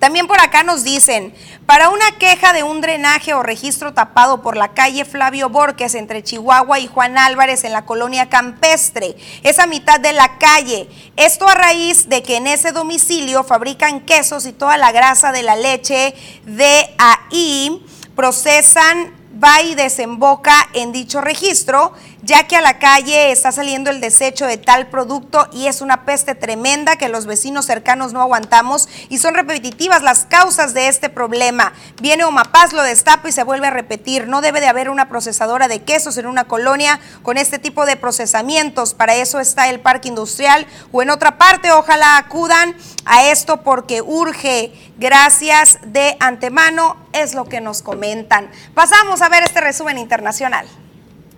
S1: También por acá nos dicen, para una queja de un drenaje o registro tapado por la calle Flavio Borges entre Chihuahua y Juan Álvarez en la colonia campestre, esa mitad de la calle. Esto a raíz de que en ese domicilio fabrican quesos y toda la grasa de la leche de ahí procesan va y desemboca en dicho registro, ya que a la calle está saliendo el desecho de tal producto y es una peste tremenda que los vecinos cercanos no aguantamos y son repetitivas las causas de este problema. Viene Omapaz, lo destapa y se vuelve a repetir. No debe de haber una procesadora de quesos en una colonia con este tipo de procesamientos. Para eso está el parque industrial o en otra parte. Ojalá acudan a esto porque urge. Gracias de antemano, es lo que nos comentan. Pasamos a ver este resumen internacional.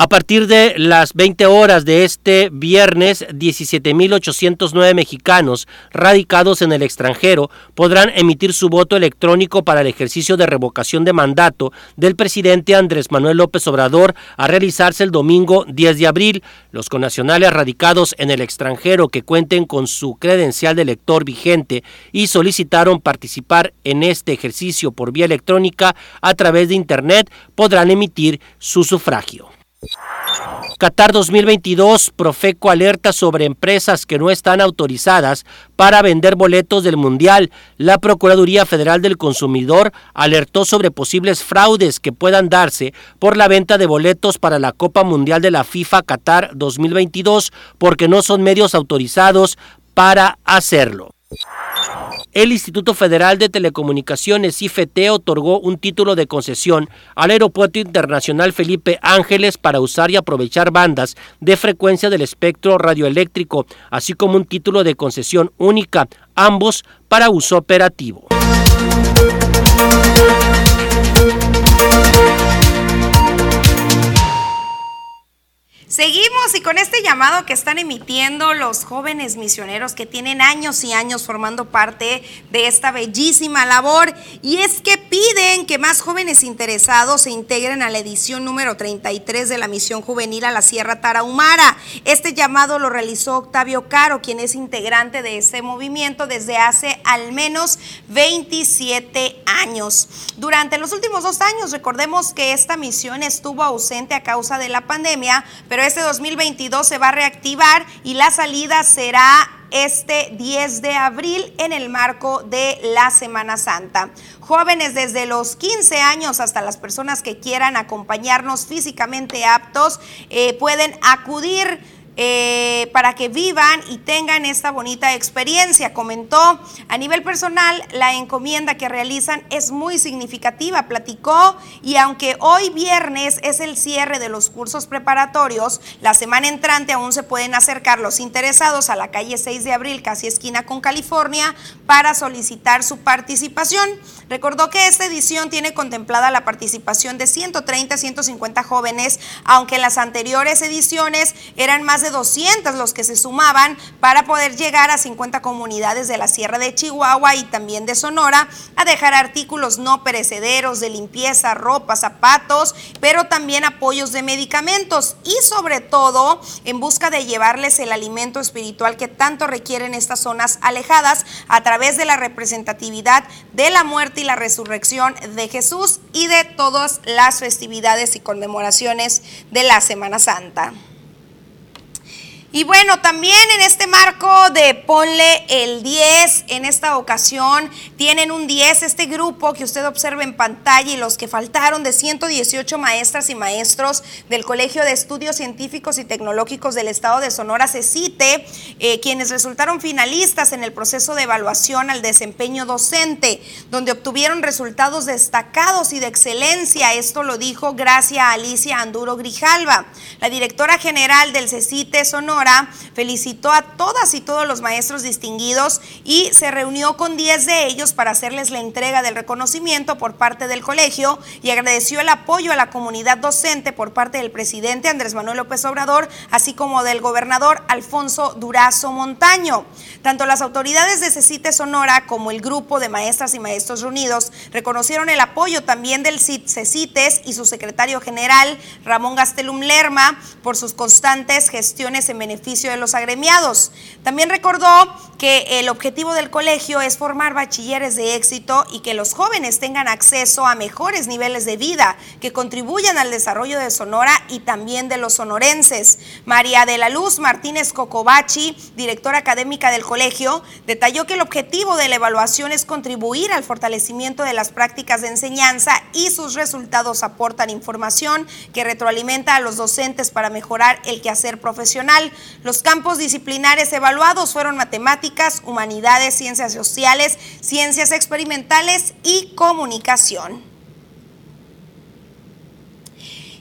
S10: A partir de las 20 horas de este viernes, 17.809 mexicanos radicados en el extranjero podrán emitir su voto electrónico para el ejercicio de revocación de mandato del presidente Andrés Manuel López Obrador a realizarse el domingo 10 de abril. Los conacionales radicados en el extranjero que cuenten con su credencial de elector vigente y solicitaron participar en este ejercicio por vía electrónica a través de Internet podrán emitir su sufragio. Qatar 2022, Profeco alerta sobre empresas que no están autorizadas para vender boletos del Mundial. La Procuraduría Federal del Consumidor alertó sobre posibles fraudes que puedan darse por la venta de boletos para la Copa Mundial de la FIFA Qatar 2022 porque no son medios autorizados para hacerlo. El Instituto Federal de Telecomunicaciones, IFT, otorgó un título de concesión al Aeropuerto Internacional Felipe Ángeles para usar y aprovechar bandas de frecuencia del espectro radioeléctrico, así como un título de concesión única, ambos para uso operativo.
S1: Seguimos y con este llamado que están emitiendo los jóvenes misioneros que tienen años y años formando parte de esta bellísima labor y es que piden que más jóvenes interesados se integren a la edición número 33 de la misión juvenil a la Sierra Tarahumara. Este llamado lo realizó Octavio Caro, quien es integrante de este movimiento desde hace al menos 27 años. Durante los últimos dos años, recordemos que esta misión estuvo ausente a causa de la pandemia, pero este 2022 se va a reactivar y la salida será este 10 de abril en el marco de la Semana Santa. Jóvenes desde los 15 años hasta las personas que quieran acompañarnos físicamente aptos eh, pueden acudir eh, para que vivan y tengan esta bonita experiencia. Comentó a nivel personal, la encomienda que realizan es muy significativa, platicó, y aunque hoy viernes es el cierre de los cursos preparatorios, la semana entrante aún se pueden acercar los interesados a la calle 6 de abril, casi esquina con California, para solicitar su participación. Recordó que esta edición tiene contemplada la participación de 130 150 jóvenes, aunque en las anteriores ediciones eran más de 200 los que se sumaban para poder llegar a 50 comunidades de la Sierra de Chihuahua y también de Sonora a dejar artículos no perecederos de limpieza, ropa, zapatos, pero también apoyos de medicamentos y sobre todo en busca de llevarles el alimento espiritual que tanto requieren estas zonas alejadas a través de la representatividad de la muerte y la resurrección de Jesús y de todas las festividades y conmemoraciones de la Semana Santa. Y bueno, también en este marco de ponle el 10, en esta ocasión tienen un 10 este grupo que usted observa en pantalla y los que faltaron de 118 maestras y maestros del Colegio de Estudios Científicos y Tecnológicos del Estado de Sonora, CECITE, eh, quienes resultaron finalistas en el proceso de evaluación al desempeño docente, donde obtuvieron resultados destacados y de excelencia. Esto lo dijo Gracia Alicia Anduro Grijalva, la directora general del CECITE Sonora felicitó a todas y todos los maestros distinguidos y se reunió con 10 de ellos para hacerles la entrega del reconocimiento por parte del colegio y agradeció el apoyo a la comunidad docente por parte del presidente Andrés Manuel López Obrador, así como del gobernador Alfonso Durazo Montaño. Tanto las autoridades de CECITE Sonora como el grupo de maestras y maestros reunidos reconocieron el apoyo también del CECITES y su secretario general Ramón Gastelum Lerma por sus constantes gestiones en beneficio de los agremiados. También recordó que el objetivo del colegio es formar bachilleres de éxito y que los jóvenes tengan acceso a mejores niveles de vida que contribuyan al desarrollo de Sonora y también de los sonorenses. María de la Luz Martínez Cocobachi, directora académica del colegio, detalló que el objetivo de la evaluación es contribuir al fortalecimiento de las prácticas de enseñanza y sus resultados aportan información que retroalimenta a los docentes para mejorar el quehacer profesional. Los campos disciplinares evaluados fueron matemáticas, humanidades, ciencias sociales, ciencias experimentales y comunicación.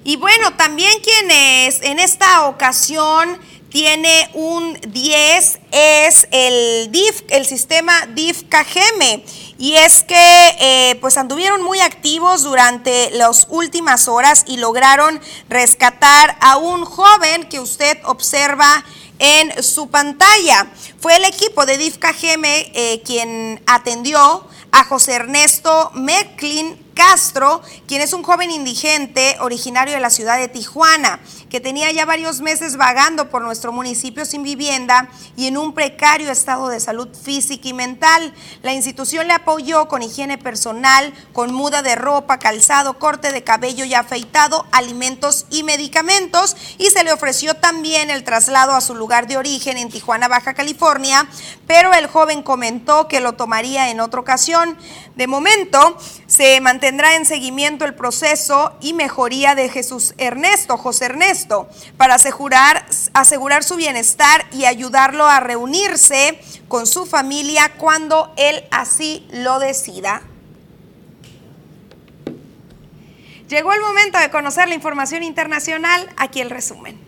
S1: Y bueno, también quienes en esta ocasión tiene un 10 es el DIF, el sistema DIF KGM. Y es que eh, pues anduvieron muy activos durante las últimas horas y lograron rescatar a un joven que usted observa en su pantalla. Fue el equipo de DIF eh, quien atendió a José Ernesto Merklin Castro, quien es un joven indigente originario de la ciudad de Tijuana, que tenía ya varios meses vagando por nuestro municipio sin vivienda y en un precario estado de salud física y mental. La institución le apoyó con higiene personal, con muda de ropa, calzado, corte de cabello y afeitado, alimentos y medicamentos y se le ofreció también el traslado a su lugar de origen en Tijuana, Baja California, pero el joven comentó que lo tomaría en otra ocasión. De momento, se mantendrá en seguimiento el proceso y mejoría de Jesús Ernesto, José Ernesto, para asegurar, asegurar su bienestar y ayudarlo a reunirse con su familia cuando él así lo decida. Llegó el momento de conocer la información internacional, aquí el resumen.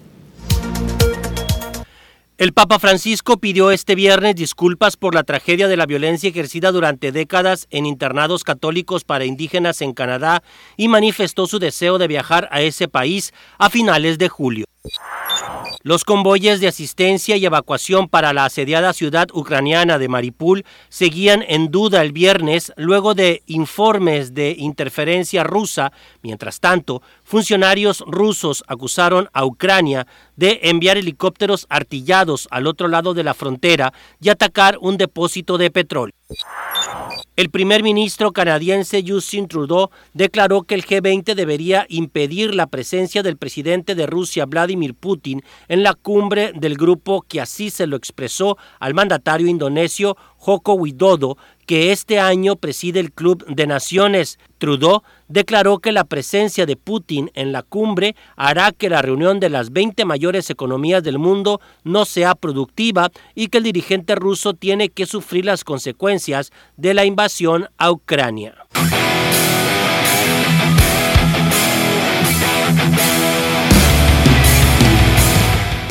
S10: El Papa Francisco pidió este viernes disculpas por la tragedia de la violencia ejercida durante décadas en internados católicos para indígenas en Canadá y manifestó su deseo de viajar a ese país a finales de julio. Los convoyes de asistencia y evacuación para la asediada ciudad ucraniana de Maripul seguían en duda el viernes luego de informes de interferencia rusa. Mientras tanto, funcionarios rusos acusaron a Ucrania de enviar helicópteros artillados al otro lado de la frontera y atacar un depósito de petróleo. El primer ministro canadiense Justin Trudeau declaró que el G20 debería impedir la presencia del presidente de Rusia Vladimir Putin en la cumbre del grupo que así se lo expresó al mandatario indonesio Joko Widodo, que este año preside el Club de Naciones. Trudeau declaró que la presencia de Putin en la cumbre hará que la reunión de las 20 mayores economías del mundo no sea productiva y que el dirigente ruso tiene que sufrir las consecuencias de la invasión a Ucrania.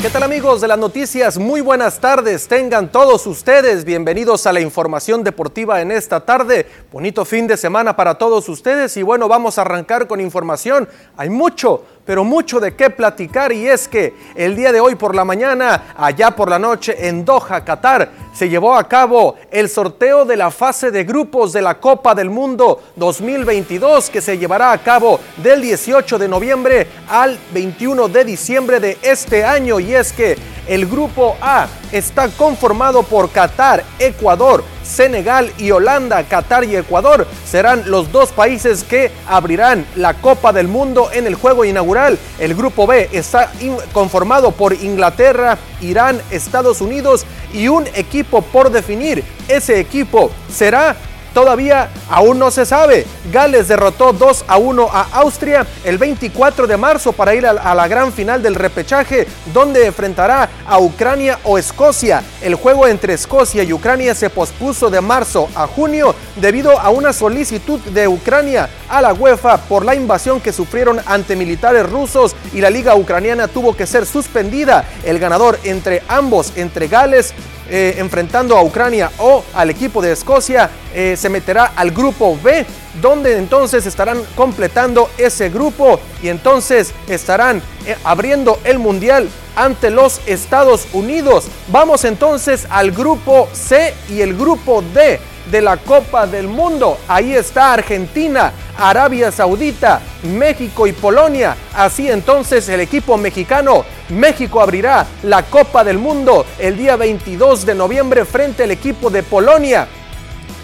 S11: ¿Qué tal amigos de las noticias? Muy buenas tardes. Tengan todos ustedes bienvenidos a la información deportiva en esta tarde. Bonito fin de semana para todos ustedes y bueno, vamos a arrancar con información. Hay mucho, pero mucho de qué platicar y es que el día de hoy por la mañana, allá por la noche en Doha, Qatar, se llevó a cabo el sorteo de la fase de grupos de la Copa del Mundo 2022 que se llevará a cabo del 18 de noviembre al 21 de diciembre de este año. Y es que el grupo A está conformado por Qatar, Ecuador, Senegal y Holanda, Qatar y Ecuador serán los dos países que abrirán la Copa del Mundo en el juego inaugural. El grupo B está conformado por Inglaterra, Irán, Estados Unidos y un equipo por definir. Ese equipo será Todavía aún no se sabe. Gales derrotó 2 a 1 a Austria el 24 de marzo para ir a la gran final del repechaje donde enfrentará a Ucrania o Escocia. El juego entre Escocia y Ucrania se pospuso de marzo a junio debido a una solicitud de Ucrania a la UEFA por la invasión que sufrieron ante militares rusos y la liga ucraniana tuvo que ser suspendida. El ganador entre ambos, entre Gales eh, enfrentando a Ucrania o al equipo de Escocia, eh, se meterá al grupo B, donde entonces estarán completando ese grupo y entonces estarán eh, abriendo el mundial ante los Estados Unidos. Vamos entonces al grupo C y el grupo D de la Copa del Mundo. Ahí está Argentina, Arabia Saudita, México y Polonia. Así entonces el equipo mexicano, México abrirá la Copa del Mundo el día 22 de noviembre frente al equipo de Polonia.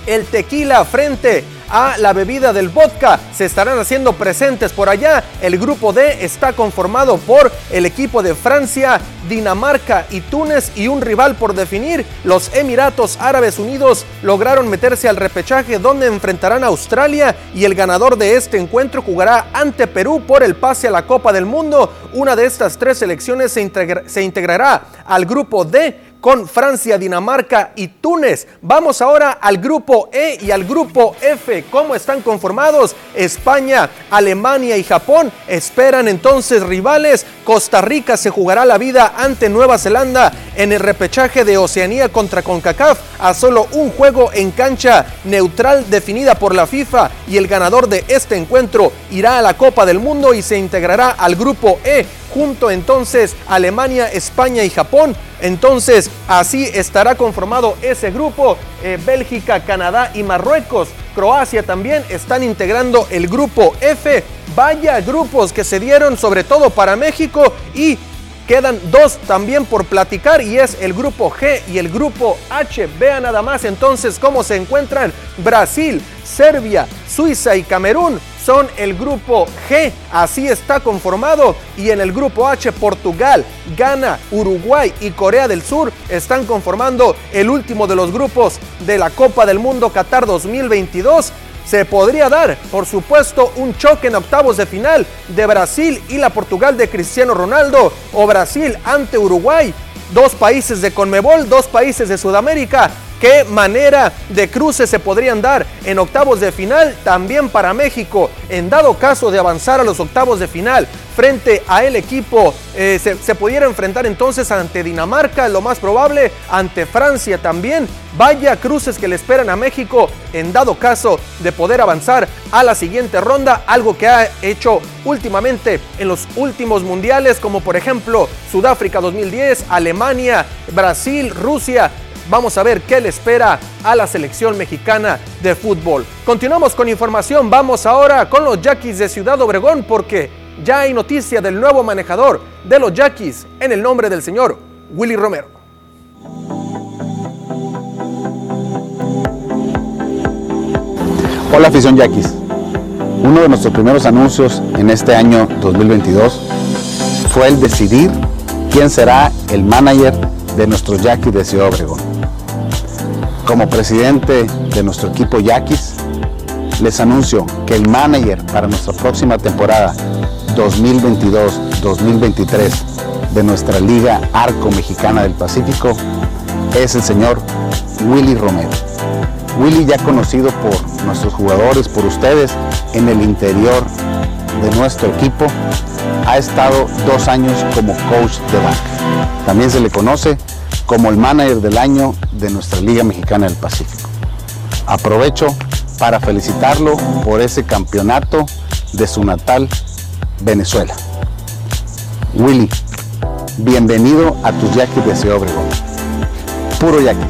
S11: El tequila frente a la bebida del vodka se estarán haciendo presentes por allá. El grupo D está conformado por el equipo de Francia, Dinamarca y Túnez y un rival por definir. Los Emiratos Árabes Unidos lograron meterse al repechaje donde enfrentarán a Australia y el ganador de este encuentro jugará ante Perú por el pase a la Copa del Mundo. Una de estas tres selecciones se, se integrará al grupo D con Francia, Dinamarca y Túnez. Vamos ahora al grupo E y al grupo F. ¿Cómo están conformados? España, Alemania y Japón esperan entonces rivales. Costa Rica se jugará la vida ante Nueva Zelanda en el repechaje de Oceanía contra CONCACAF a solo un juego en cancha neutral definida por la FIFA y el ganador de este encuentro irá a la Copa del Mundo y se integrará al grupo E junto entonces Alemania, España y Japón. Entonces así estará conformado ese grupo. Eh, Bélgica, Canadá y Marruecos. Croacia también están integrando el grupo F. Vaya grupos que se dieron sobre todo para México y Quedan dos también por platicar y es el grupo G y el grupo H. Vean nada más entonces cómo se encuentran Brasil, Serbia, Suiza y Camerún son el grupo G, así está conformado, y en el grupo H Portugal, Ghana, Uruguay y Corea del Sur están conformando el último de los grupos de la Copa del Mundo Qatar 2022 se podría dar, por supuesto, un choque en octavos de final de Brasil y la Portugal de Cristiano Ronaldo o Brasil ante Uruguay. Dos países de Conmebol, dos países de Sudamérica qué manera de cruces se podrían dar en octavos de final también para México. En dado caso de avanzar a los octavos de final frente a el equipo, eh, se, se, pudiera enfrentar entonces ante Dinamarca, lo más probable, ante Francia también. Vaya cruces que le esperan a México en dado caso de poder avanzar a la siguiente ronda, algo que ha hecho últimamente en los últimos mundiales, como por ejemplo Sudáfrica 2010, Alemania, Brasil, Rusia, Vamos a ver qué le espera a la selección mexicana de fútbol. Continuamos con información. Vamos ahora con los Yaquis de Ciudad Obregón porque ya hay noticia del nuevo manejador de los Yaquis en el nombre del señor Willy Romero.
S12: Hola afición Yaquis. Uno de nuestros primeros anuncios en este año 2022 fue el decidir quién será el manager de nuestros Yaquis de Ciudad Obregón. Como presidente de nuestro equipo Yaquis, les anuncio que el manager para nuestra próxima temporada 2022-2023 de nuestra Liga Arco Mexicana del Pacífico es el señor Willy Romero. Willy ya conocido por nuestros jugadores, por ustedes, en el interior de nuestro equipo, ha estado dos años como coach de banca. También se le conoce como el manager del año de nuestra Liga Mexicana del Pacífico. Aprovecho para felicitarlo por ese campeonato de su natal Venezuela. Willy, bienvenido a tus yaquis de Ciudad Obregón. Puro yaquis.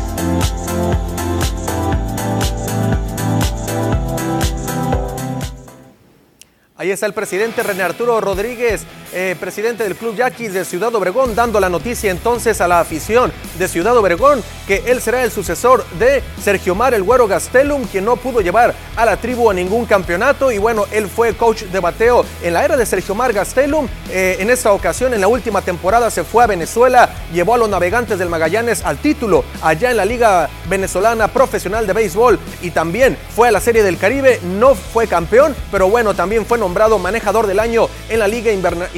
S11: Ahí está el presidente René Arturo Rodríguez, eh, presidente del Club Yaquis de Ciudad Obregón, dando la noticia entonces a la afición de Ciudad Obregón que él será el sucesor de Sergio Mar el Güero Gastelum, quien no pudo llevar a la tribu a ningún campeonato. Y bueno, él fue coach de bateo en la era de Sergio Mar Gastelum. Eh, en esta ocasión, en la última temporada, se fue a Venezuela, llevó a los navegantes del Magallanes al título allá en la Liga Venezolana Profesional de Béisbol y también fue a la Serie del Caribe. No fue campeón, pero bueno, también fue nombrado manejador del año en la Liga Invernal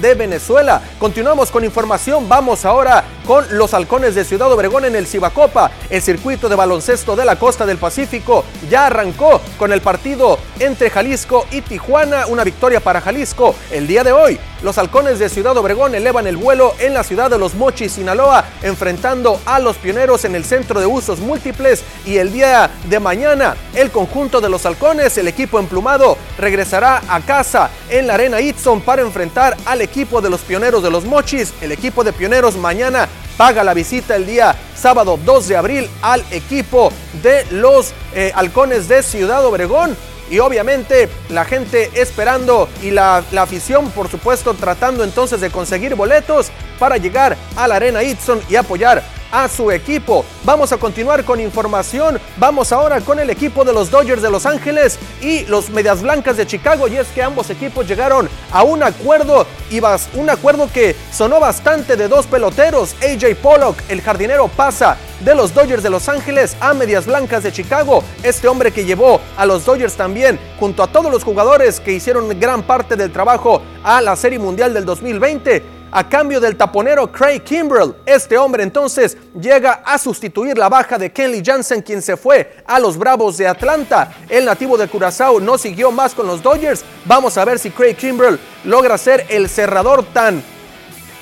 S11: de Venezuela. Continuamos con información. Vamos ahora con los halcones de Ciudad Obregón en el Cibacopa. El circuito de baloncesto de la costa del Pacífico ya arrancó con el partido entre Jalisco y Tijuana. Una victoria para Jalisco el día de hoy. Los halcones de Ciudad Obregón elevan el vuelo en la ciudad de Los Mochis, Sinaloa, enfrentando a los pioneros en el centro de usos múltiples. Y el día de mañana, el conjunto de los halcones, el equipo emplumado, regresará a casa en la Arena Itson para enfrentar al equipo de los pioneros de los Mochis. El equipo de pioneros mañana paga la visita el día sábado 2 de abril al equipo de los eh, halcones de Ciudad Obregón. y obviamente la gente esperando y la, la afición por supuesto tratando entonces de conseguir boletos para llegar a la Arena Itson y apoyar a su equipo. Vamos a continuar con información. Vamos ahora con el equipo de los Dodgers de Los Ángeles y los Medias Blancas de Chicago. Y es que ambos equipos llegaron a un acuerdo y un acuerdo que sonó bastante de dos peloteros. AJ Pollock, el jardinero, pasa de los Dodgers de Los Ángeles a Medias Blancas de Chicago. Este hombre que llevó a los Dodgers también, junto a todos los jugadores que hicieron gran parte del trabajo a la Serie Mundial del 2020 a cambio del taponero Craig Kimbrell. Este hombre entonces llega a sustituir la baja de Kenley Jansen, quien se fue a los Bravos de Atlanta. El nativo de Curazao no siguió más con los Dodgers. Vamos a ver si Craig Kimbrell logra ser el cerrador tan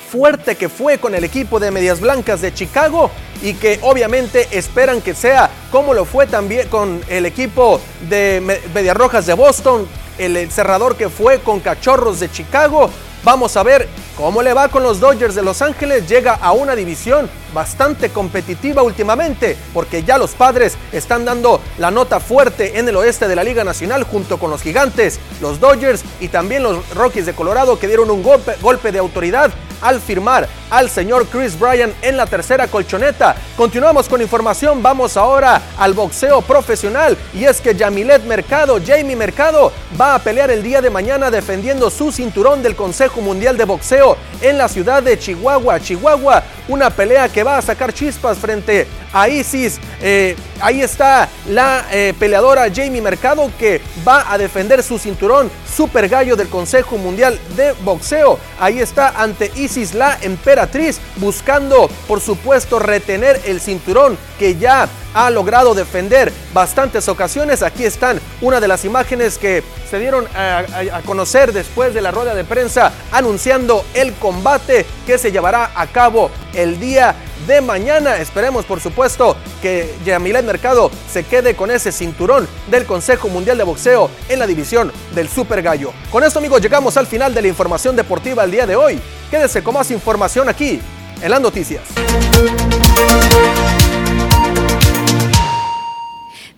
S11: fuerte que fue con el equipo de Medias Blancas de Chicago y que obviamente esperan que sea como lo fue también con el equipo de Medias Rojas de Boston, el cerrador que fue con Cachorros de Chicago. Vamos a ver cómo le va con los Dodgers de Los Ángeles. Llega a una división bastante competitiva últimamente, porque ya los padres están dando la nota fuerte en el oeste de la Liga Nacional junto con los gigantes, los Dodgers y también los Rockies de Colorado que dieron un golpe, de autoridad al firmar al señor Chris Bryan en la tercera colchoneta. Continuamos con información, vamos ahora al boxeo profesional y es que Yamilet Mercado, Jamie Mercado, va a pelear el día de mañana defendiendo su cinturón del Consejo Mundial de Boxeo en la ciudad de Chihuahua, Chihuahua, una pelea que va a sacar chispas frente a Isis. Eh, ahí está la eh, peleadora Jamie Mercado que va a defender su cinturón super gallo del Consejo Mundial de Boxeo. Ahí está ante Isis la emperatriz buscando por supuesto retener el cinturón que ya ha logrado defender bastantes ocasiones. Aquí están una de las imágenes que se dieron a, a, conocer después de la rueda de prensa anunciando el combate que se llevará a cabo el día de mañana. Esperemos, por supuesto, que Yamilet Mercado se quede con ese cinturón del Consejo Mundial de Boxeo en la división del Super Gallo. Con esto, amigos, llegamos al final de la información deportiva el día de hoy. Quédese con más información aquí en las noticias.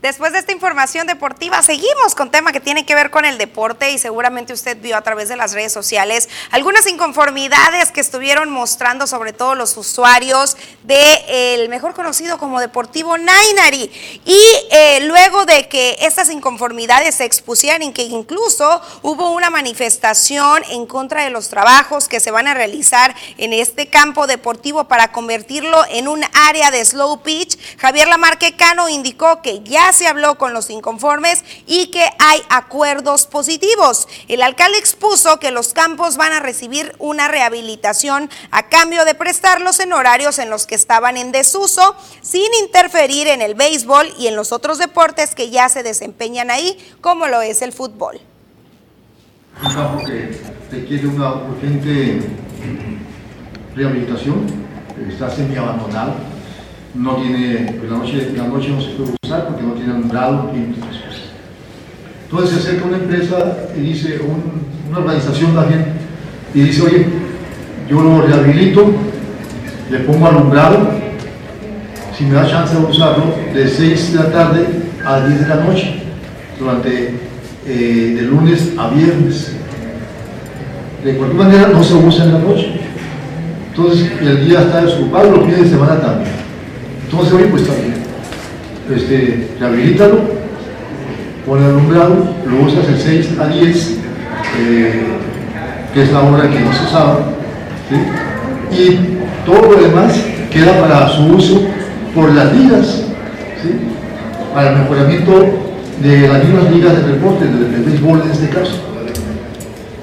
S1: Después de esta información deportiva, seguimos con tema que tiene que ver con el deporte y seguramente usted vio a través de las redes sociales algunas inconformidades que estuvieron mostrando sobre todo los usuarios de el mejor conocido como Deportivo Nainari. Y eh, luego de que estas inconformidades se expusieran y que incluso hubo una manifestación en contra de los trabajos que se van a realizar en este campo deportivo para convertirlo en un área de slow pitch, Javier Lamarque Cano indicó que ya se habló con los inconformes y que hay acuerdos positivos. El alcalde expuso que los campos van a recibir una rehabilitación a cambio de prestarlos en horarios en los que estaban en desuso, sin interferir en el béisbol y en los otros deportes que ya se desempeñan ahí, como lo es el fútbol.
S13: Un campo que requiere una urgente rehabilitación, está semi abandonado no tiene, pues la noche, la noche no se puede usar porque no tiene alumbrado y muchas cosas. Entonces se acerca una empresa y dice, una organización también, y dice, oye, yo lo rehabilito, le pongo alumbrado, si me da chance de usarlo, de 6 de la tarde a 10 de la noche, durante eh, de lunes a viernes. De cualquier manera no se usa en la noche. Entonces el día está desocupado, los fines de semana también. Entonces, oye, pues también, este, rehabilítalo, pon alumbrado, lo usas el 6 a 10, eh, que es la hora que no se usaba, y todo lo demás queda para su uso por las ligas, para el mejoramiento de las mismas ligas de deporte, del béisbol en este caso.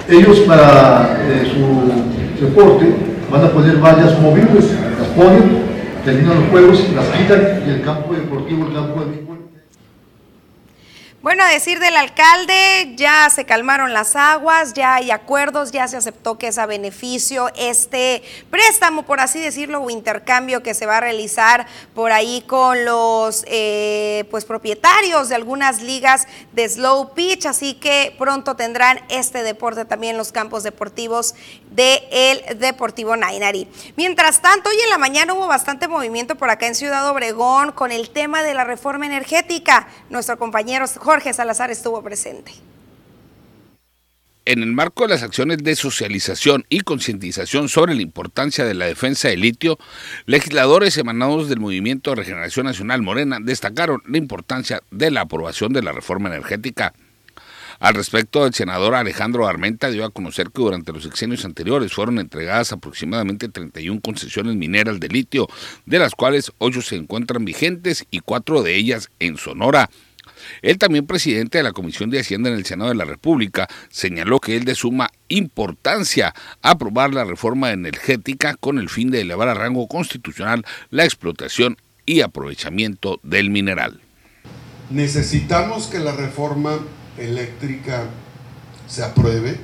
S13: Ellos para eh, su deporte van a poner vallas movibles, las ponen terminan los juegos, las quitan y el campo deportivo, el campo de béisbol.
S1: Bueno, a decir del alcalde, ya se calmaron las aguas, ya hay acuerdos, ya se aceptó que es a beneficio este préstamo, por así decirlo, o intercambio que se va a realizar por ahí con los eh, pues propietarios de algunas ligas de slow pitch, así que pronto tendrán este deporte también los campos deportivos del Deportivo Nainari. Mientras tanto, hoy en la mañana hubo bastante movimiento por acá en Ciudad Obregón con el tema de la reforma energética. Nuestro compañero Jorge Salazar estuvo presente
S5: en el marco de las acciones de socialización y concientización sobre la importancia de la defensa del litio, legisladores emanados del Movimiento de Regeneración Nacional Morena destacaron la importancia de la aprobación de la reforma energética. Al respecto, el senador Alejandro Armenta dio a conocer que durante los sexenios anteriores fueron entregadas aproximadamente 31 concesiones mineras de litio, de las cuales 8 se encuentran vigentes y 4 de ellas en Sonora. Él también presidente de la Comisión de Hacienda en el Senado de la República señaló que es de suma importancia aprobar la reforma energética con el fin de elevar a rango constitucional la explotación y aprovechamiento del mineral.
S14: Necesitamos que la reforma eléctrica se apruebe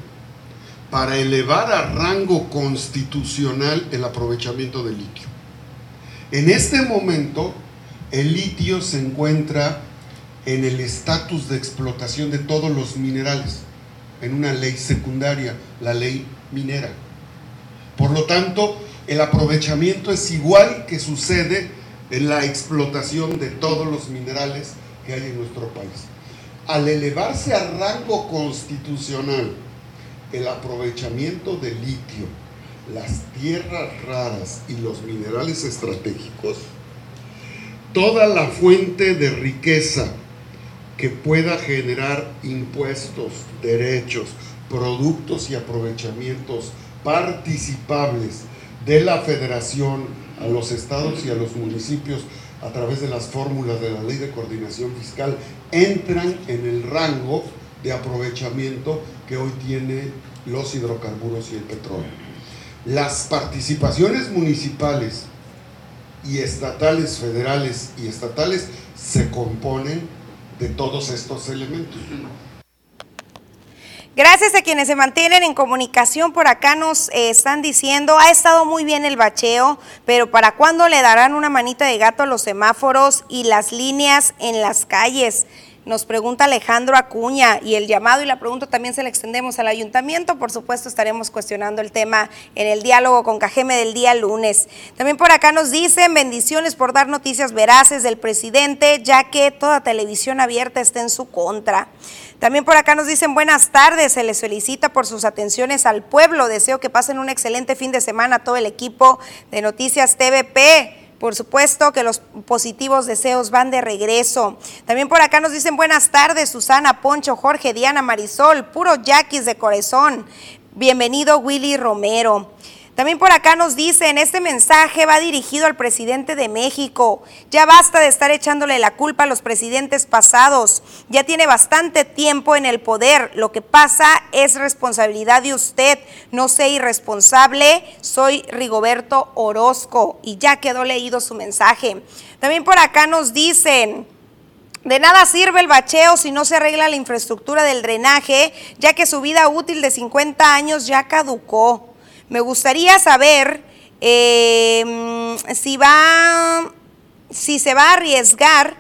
S14: para elevar a rango constitucional el aprovechamiento del litio. En este momento, el litio se encuentra en el estatus de explotación de todos los minerales, en una ley secundaria, la ley minera. Por lo tanto, el aprovechamiento es igual que sucede en la explotación de todos los minerales que hay en nuestro país. Al elevarse a rango constitucional el aprovechamiento del litio, las tierras raras y los minerales estratégicos, toda la fuente de riqueza que pueda generar impuestos, derechos, productos y aprovechamientos participables de la federación a los estados y a los municipios a través de las fórmulas de la ley de coordinación fiscal entran en el rango de aprovechamiento que hoy tiene los hidrocarburos y el petróleo. Las participaciones municipales y estatales, federales y estatales se componen de todos estos elementos.
S1: Gracias a quienes se mantienen en comunicación por acá nos eh, están diciendo, ha estado muy bien el bacheo, pero ¿para cuándo le darán una manita de gato a los semáforos y las líneas en las calles? Nos pregunta Alejandro Acuña y el llamado y la pregunta también se la extendemos al ayuntamiento. Por supuesto, estaremos cuestionando el tema en el diálogo con Cajeme del día lunes. También por acá nos dicen bendiciones por dar noticias veraces del presidente, ya que toda televisión abierta está en su contra. También por acá nos dicen buenas tardes, se les felicita por sus atenciones al pueblo. Deseo que pasen un excelente fin de semana a todo el equipo de Noticias TVP. Por supuesto que los positivos deseos van de regreso. También por acá nos dicen buenas tardes, Susana, Poncho, Jorge, Diana, Marisol, puro yaquis de corazón. Bienvenido Willy Romero. También por acá nos dicen, este mensaje va dirigido al presidente de México. Ya basta de estar echándole la culpa a los presidentes pasados. Ya tiene bastante tiempo en el poder. Lo que pasa es responsabilidad de usted. No sé irresponsable. Soy Rigoberto Orozco. Y ya quedó leído su mensaje. También por acá nos dicen... De nada sirve el bacheo si no se arregla la infraestructura del drenaje, ya que su vida útil de 50 años ya caducó. Me gustaría saber eh, si va, si se va a arriesgar,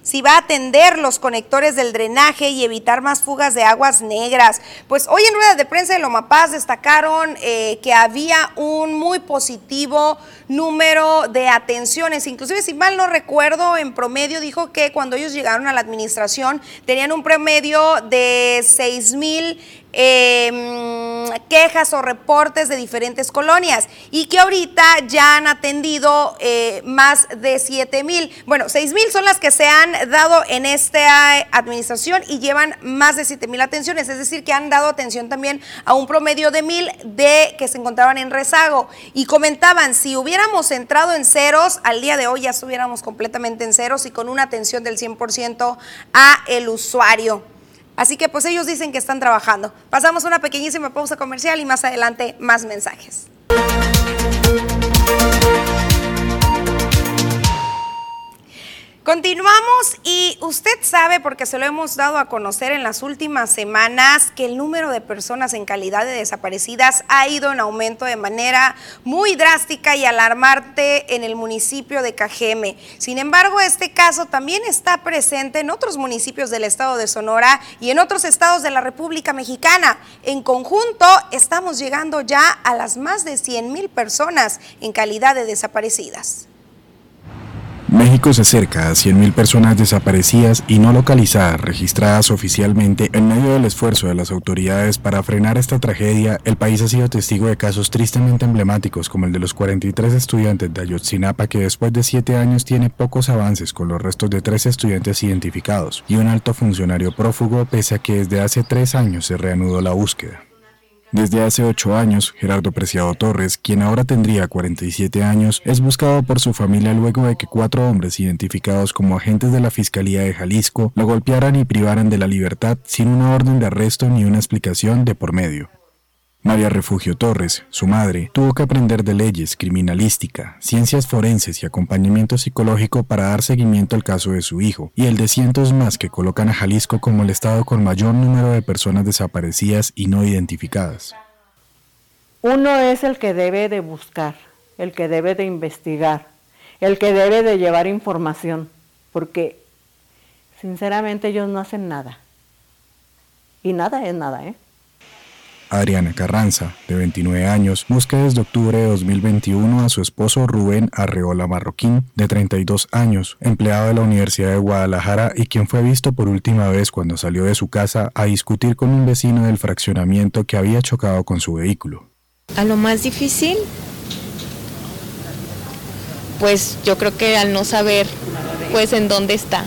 S1: si va a atender los conectores del drenaje y evitar más fugas de aguas negras. Pues hoy en rueda de prensa de Lomapaz destacaron eh, que había un muy positivo número de atenciones. Inclusive, si mal no recuerdo, en promedio dijo que cuando ellos llegaron a la administración tenían un promedio de 6 mil Em, quejas o reportes de diferentes colonias y que ahorita ya han atendido eh, más de 7 mil. Bueno, 6 mil son las que se han dado en esta administración y llevan más de 7 mil atenciones, es decir, que han dado atención también a un promedio de mil de que se encontraban en rezago. Y comentaban, si hubiéramos entrado en ceros, al día de hoy ya estuviéramos completamente en ceros y con una atención del 100% a el usuario. Así que pues ellos dicen que están trabajando. Pasamos una pequeñísima pausa comercial y más adelante más mensajes. Continuamos y usted sabe, porque se lo hemos dado a conocer en las últimas semanas, que el número de personas en calidad de desaparecidas ha ido en aumento de manera muy drástica y alarmante en el municipio de Cajeme. Sin embargo, este caso también está presente en otros municipios del estado de Sonora y en otros estados de la República Mexicana. En conjunto, estamos llegando ya a las más de 100 mil personas en calidad de desaparecidas.
S15: México se acerca a 100.000 personas desaparecidas y no localizadas registradas oficialmente. En medio del esfuerzo de las autoridades para frenar esta tragedia, el país ha sido testigo de casos tristemente emblemáticos como el de los 43 estudiantes de Ayotzinapa que después de siete años tiene pocos avances con los restos de tres estudiantes identificados y un alto funcionario prófugo pese a que desde hace tres años se reanudó la búsqueda. Desde hace ocho años, Gerardo Preciado Torres, quien ahora tendría 47 años, es buscado por su familia luego de que cuatro hombres identificados como agentes de la Fiscalía de Jalisco lo golpearan y privaran de la libertad sin una orden de arresto ni una explicación de por medio. María Refugio Torres, su madre, tuvo que aprender de leyes, criminalística, ciencias forenses y acompañamiento psicológico para dar seguimiento al caso de su hijo y el de cientos más que colocan a Jalisco como el estado con mayor número de personas desaparecidas y no identificadas.
S16: Uno es el que debe de buscar, el que debe de investigar, el que debe de llevar información, porque sinceramente ellos no hacen nada. Y nada es nada, ¿eh?
S15: Adriana Carranza, de 29 años, busca desde octubre de 2021 a su esposo Rubén Arreola Marroquín, de 32 años, empleado de la Universidad de Guadalajara y quien fue visto por última vez cuando salió de su casa a discutir con un vecino del fraccionamiento que había chocado con su vehículo.
S17: A lo más difícil, pues yo creo que al no saber pues en dónde está.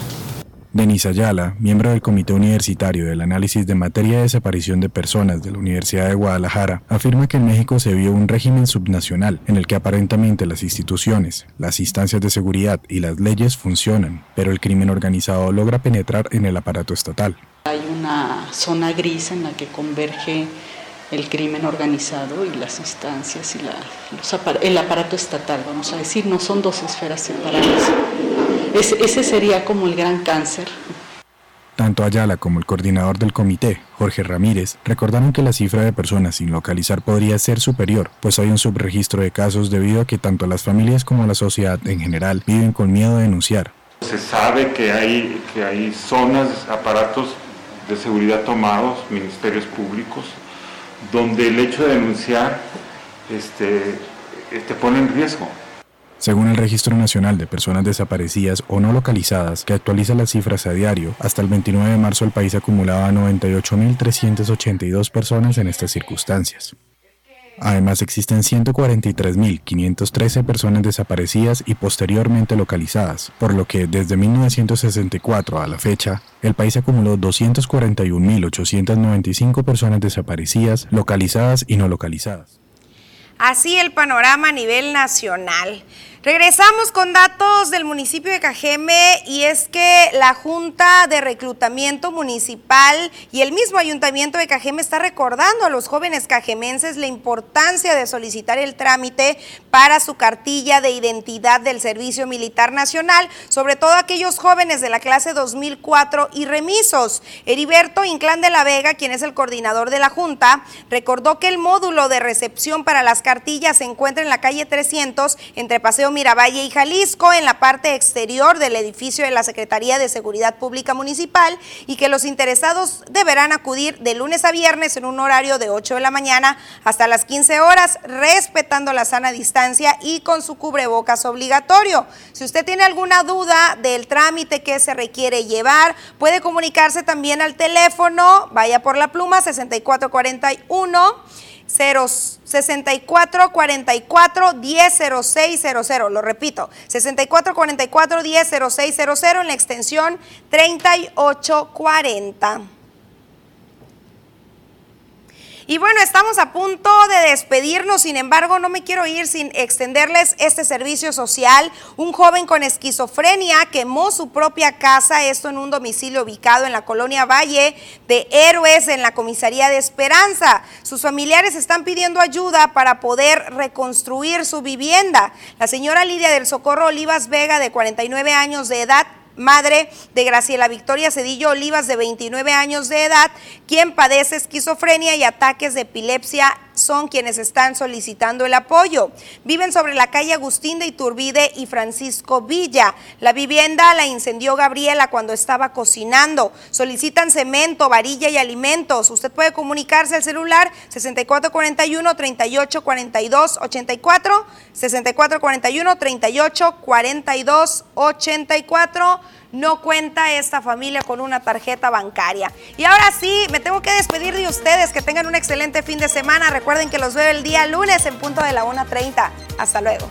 S15: Denise Ayala, miembro del Comité Universitario del Análisis de Materia de Desaparición de Personas de la Universidad de Guadalajara, afirma que en México se vio un régimen subnacional en el que aparentemente las instituciones, las instancias de seguridad y las leyes funcionan, pero el crimen organizado logra penetrar en el aparato estatal.
S18: Hay una zona gris en la que converge el crimen organizado y las instancias y el aparato estatal, vamos a decir, no son dos esferas separadas. Ese sería como el gran cáncer.
S15: Tanto Ayala como el coordinador del comité, Jorge Ramírez, recordaron que la cifra de personas sin localizar podría ser superior, pues hay un subregistro de casos debido a que tanto las familias como la sociedad en general viven con miedo de denunciar.
S19: Se sabe que hay, que hay zonas, aparatos de seguridad tomados, ministerios públicos, donde el hecho de denunciar este, te pone en riesgo.
S15: Según el Registro Nacional de Personas Desaparecidas o No Localizadas, que actualiza las cifras a diario, hasta el 29 de marzo el país acumulaba 98.382 personas en estas circunstancias. Además existen 143.513 personas desaparecidas y posteriormente localizadas, por lo que desde 1964 a la fecha, el país acumuló 241.895 personas desaparecidas, localizadas y no localizadas.
S1: Así el panorama a nivel nacional. Regresamos con datos del municipio de Cajeme y es que la Junta de Reclutamiento Municipal y el mismo Ayuntamiento de Cajeme está recordando a los jóvenes cajemenses la importancia de solicitar el trámite para su cartilla de identidad del Servicio Militar Nacional, sobre todo aquellos jóvenes de la clase 2004 y remisos. Heriberto Inclán de la Vega, quien es el coordinador de la Junta, recordó que el módulo de recepción para las cartillas se encuentra en la calle 300 entre Paseo Miravalle y Jalisco, en la parte exterior del edificio de la Secretaría de Seguridad Pública Municipal y que los interesados deberán acudir de lunes a viernes en un horario de 8 de la mañana hasta las 15 horas, respetando la sana distancia y con su cubrebocas obligatorio. Si usted tiene alguna duda del trámite que se requiere llevar, puede comunicarse también al teléfono, vaya por la pluma 6441. 64 44 100600. Lo repito, 64 44 100600 en la extensión 3840. Y bueno, estamos a punto de despedirnos, sin embargo, no me quiero ir sin extenderles este servicio social. Un joven con esquizofrenia quemó su propia casa, esto en un domicilio ubicado en la colonia Valle de Héroes, en la comisaría de Esperanza. Sus familiares están pidiendo ayuda para poder reconstruir su vivienda. La señora Lidia del Socorro Olivas Vega, de 49 años de edad, madre de Graciela Victoria Cedillo Olivas, de 29 años de edad, quien padece esquizofrenia y ataques de epilepsia son quienes están solicitando el apoyo. Viven sobre la calle Agustín de Iturbide y Francisco Villa. La vivienda la incendió Gabriela cuando estaba cocinando. Solicitan cemento, varilla y alimentos. Usted puede comunicarse al celular 6441 3842 84 6441 3842 84 no cuenta esta familia con una tarjeta bancaria. Y ahora sí, me tengo que despedir de ustedes. Que tengan un excelente fin de semana. Recuerden que los veo el día lunes en punto de la 1.30. Hasta luego.